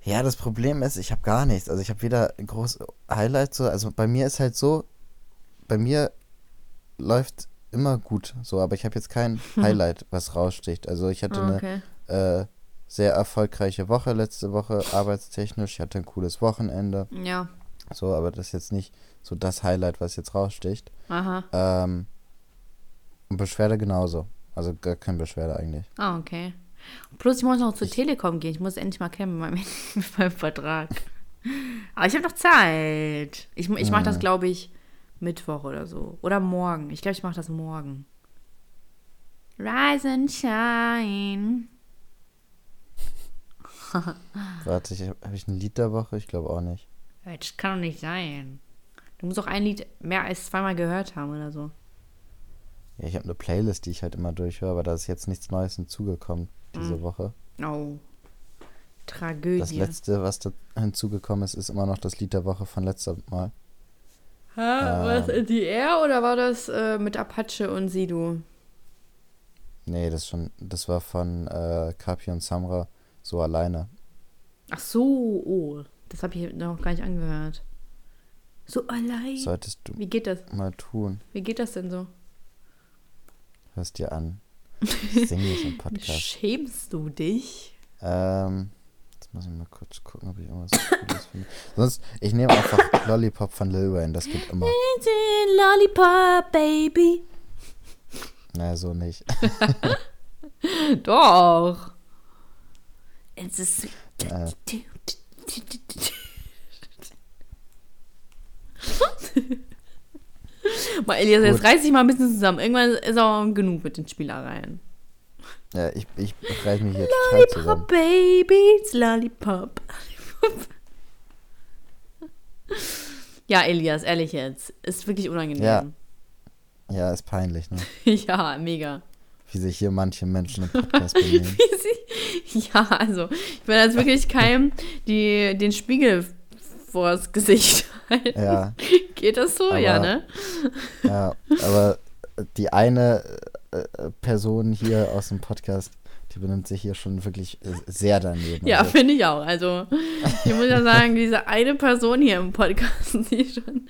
Ja, das Problem ist, ich habe gar nichts. Also ich habe weder groß Highlights, so, also bei mir ist halt so, bei mir läuft immer gut so, aber ich habe jetzt kein Highlight, was raussticht. Also ich hatte Ah, eine okay. äh, sehr erfolgreiche Woche letzte Woche, arbeitstechnisch. Ich hatte ein cooles Wochenende, Ja. so, aber das ist jetzt nicht so das Highlight, was jetzt raussticht. Aha. Ähm, und Beschwerde genauso. Also gar keine Beschwerde eigentlich. Ah, okay. Plus, ich muss noch zur Telekom gehen. Ich muss endlich mal klären mit meinem, mit meinem Vertrag. Aber ich habe noch Zeit. Ich, ich mache das, Mhm. glaube ich, Mittwoch oder so. Oder morgen. Ich glaube, ich mache das morgen. Rise and shine. Warte, ich, habe ich ein Lied der Woche? Ich glaube auch nicht. Das kann doch nicht sein. Du musst auch ein Lied mehr als zweimal gehört haben oder so. Ja, ich habe eine Playlist, die ich halt immer durchhöre, aber da ist jetzt nichts Neues hinzugekommen diese Mhm. Woche. Oh. Tragödie. Das letzte, was da hinzugekommen ist, ist immer noch das Lied der Woche von letzter Mal. Ha, war das Ähm. NDR oder war das äh, mit Apache und Sido? Nee, das schon, das war von äh, Kapi und Samra so alleine. Ach so, oh. Das habe ich noch gar nicht angehört. So allein. Solltest du Wie geht das? mal tun. Wie geht das denn so? Hörst dir an. Ich singe nicht im Podcast. Schämst du dich? Ähm, jetzt muss ich mal kurz gucken, ob ich irgendwas Cooles finde. Sonst, ich nehme einfach Lollipop von Lil Wayne, das geht immer. Lollipop, Baby. Naja, so nicht. Doch. A sweet. Äh, Mal, Elias, jetzt Gut. reiß dich mal ein bisschen zusammen. Irgendwann ist auch genug mit den Spielereien. ja, ich, ich reiß mich hier total zusammen. Lollipop, Baby, it's Lollipop. ja, Elias, ehrlich jetzt. Ist wirklich unangenehm. Ja. Ja, ist peinlich, ne? ja mega. Wie sich hier manche Menschen im Podcast benehmen. Ja, also, ich will jetzt wirklich keinem die, den Spiegel vors Gesicht halten. Ja, Geht das so? Aber- ja, ne? ja, aber die eine äh, Person hier aus dem Podcast, Die benimmt sich hier schon wirklich äh, sehr daneben. Ja, Also, finde ich auch. Also, ich muss ja sagen, diese eine Person hier im Podcast, die ist schon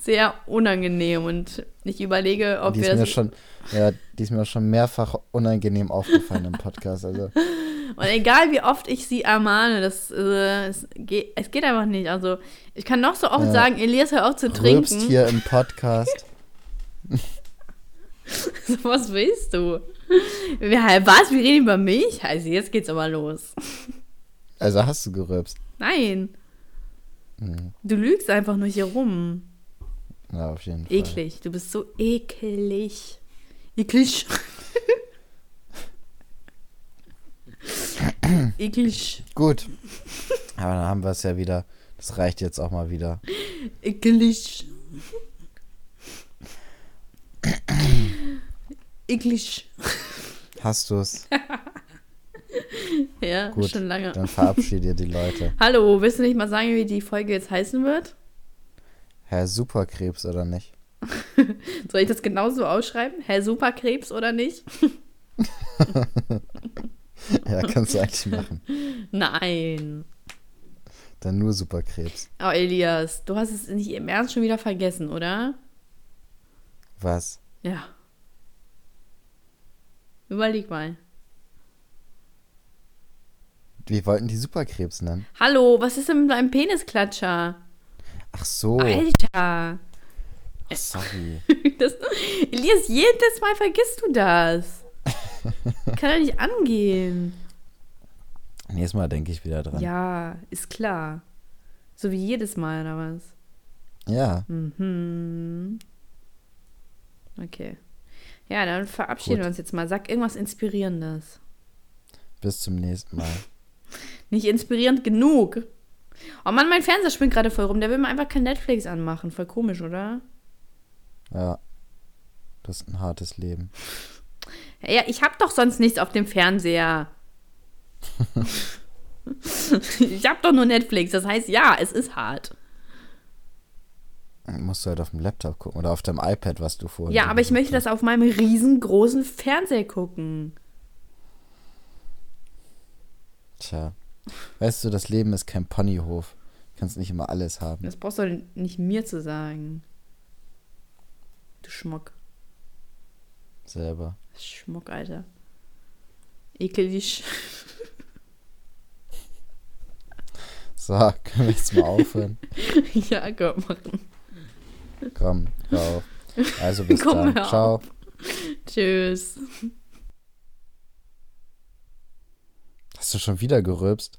sehr unangenehm. Und ich überlege, ob die wir ist mir schon, ja, die ist mir schon mehrfach unangenehm aufgefallen im Podcast. Also Und egal wie oft ich sie ermahne, das, äh, es, geht, es geht einfach nicht. Also, ich kann noch so oft Ja. sagen, Elias, hör auf zu trinken. hier im Podcast. Was willst du? Was? Wir reden über mich? Also, jetzt geht's aber los. Also hast du gerülpst. Nein. Hm, Du lügst einfach nur hier rum. Ja, auf jeden Fall. Eklig. Du bist so eklig. Eklig. eklig. Gut. Aber dann haben wir es ja wieder. Das reicht jetzt auch mal wieder. Eklig. eklig. Hast du es? Ja, Gut. schon lange. Dann verabschiede die Leute. Hallo, willst du nicht mal sagen, wie die Folge jetzt heißen wird? Herr Superkrebs oder nicht? Soll ich das genauso ausschreiben? Herr Superkrebs oder nicht? Ja, kannst du eigentlich machen. Nein. Dann nur Superkrebs. Oh, Elias, du hast es nicht im Ernst schon wieder vergessen, oder? Was? Ja. Überleg mal. Wir wollten die Superkrebs nennen. Hallo, was ist denn mit deinem Penisklatscher? Ach so. Alter. Ach, sorry. Das, Elias, jedes Mal vergisst du das. Kann ja nicht angehen. Nächstes Mal denke ich wieder dran. Ja, ist klar. So wie jedes Mal, oder was? Ja. Mhm. Okay. Ja, dann verabschieden Gut. wir uns jetzt mal. Sag irgendwas Inspirierendes. Bis zum nächsten Mal. Nicht inspirierend genug. Oh Mann, mein Fernseher spinnt gerade voll rum. Der will mir einfach kein Netflix anmachen. Voll komisch, oder? Ja. Das ist ein hartes Leben. Ja, ich hab doch sonst nichts auf dem Fernseher. ich hab doch nur Netflix. Das heißt, ja, es ist hart. Musst du halt auf dem Laptop gucken oder auf dem iPad, was du vorhin. Ja, aber ich möchte das auf meinem riesengroßen Fernseher gucken. Tja. Weißt du, das Leben ist kein Ponyhof. Du kannst nicht immer alles haben. Das brauchst du nicht mir zu sagen. Du Schmuck. Selber. Schmuck, Alter. Ekelig. So, können wir jetzt mal aufhören? ja, komm, machen. Komm, hör auf. Also bis Komm, dann. Ciao. Tschüss. Hast du schon wieder gerülpst?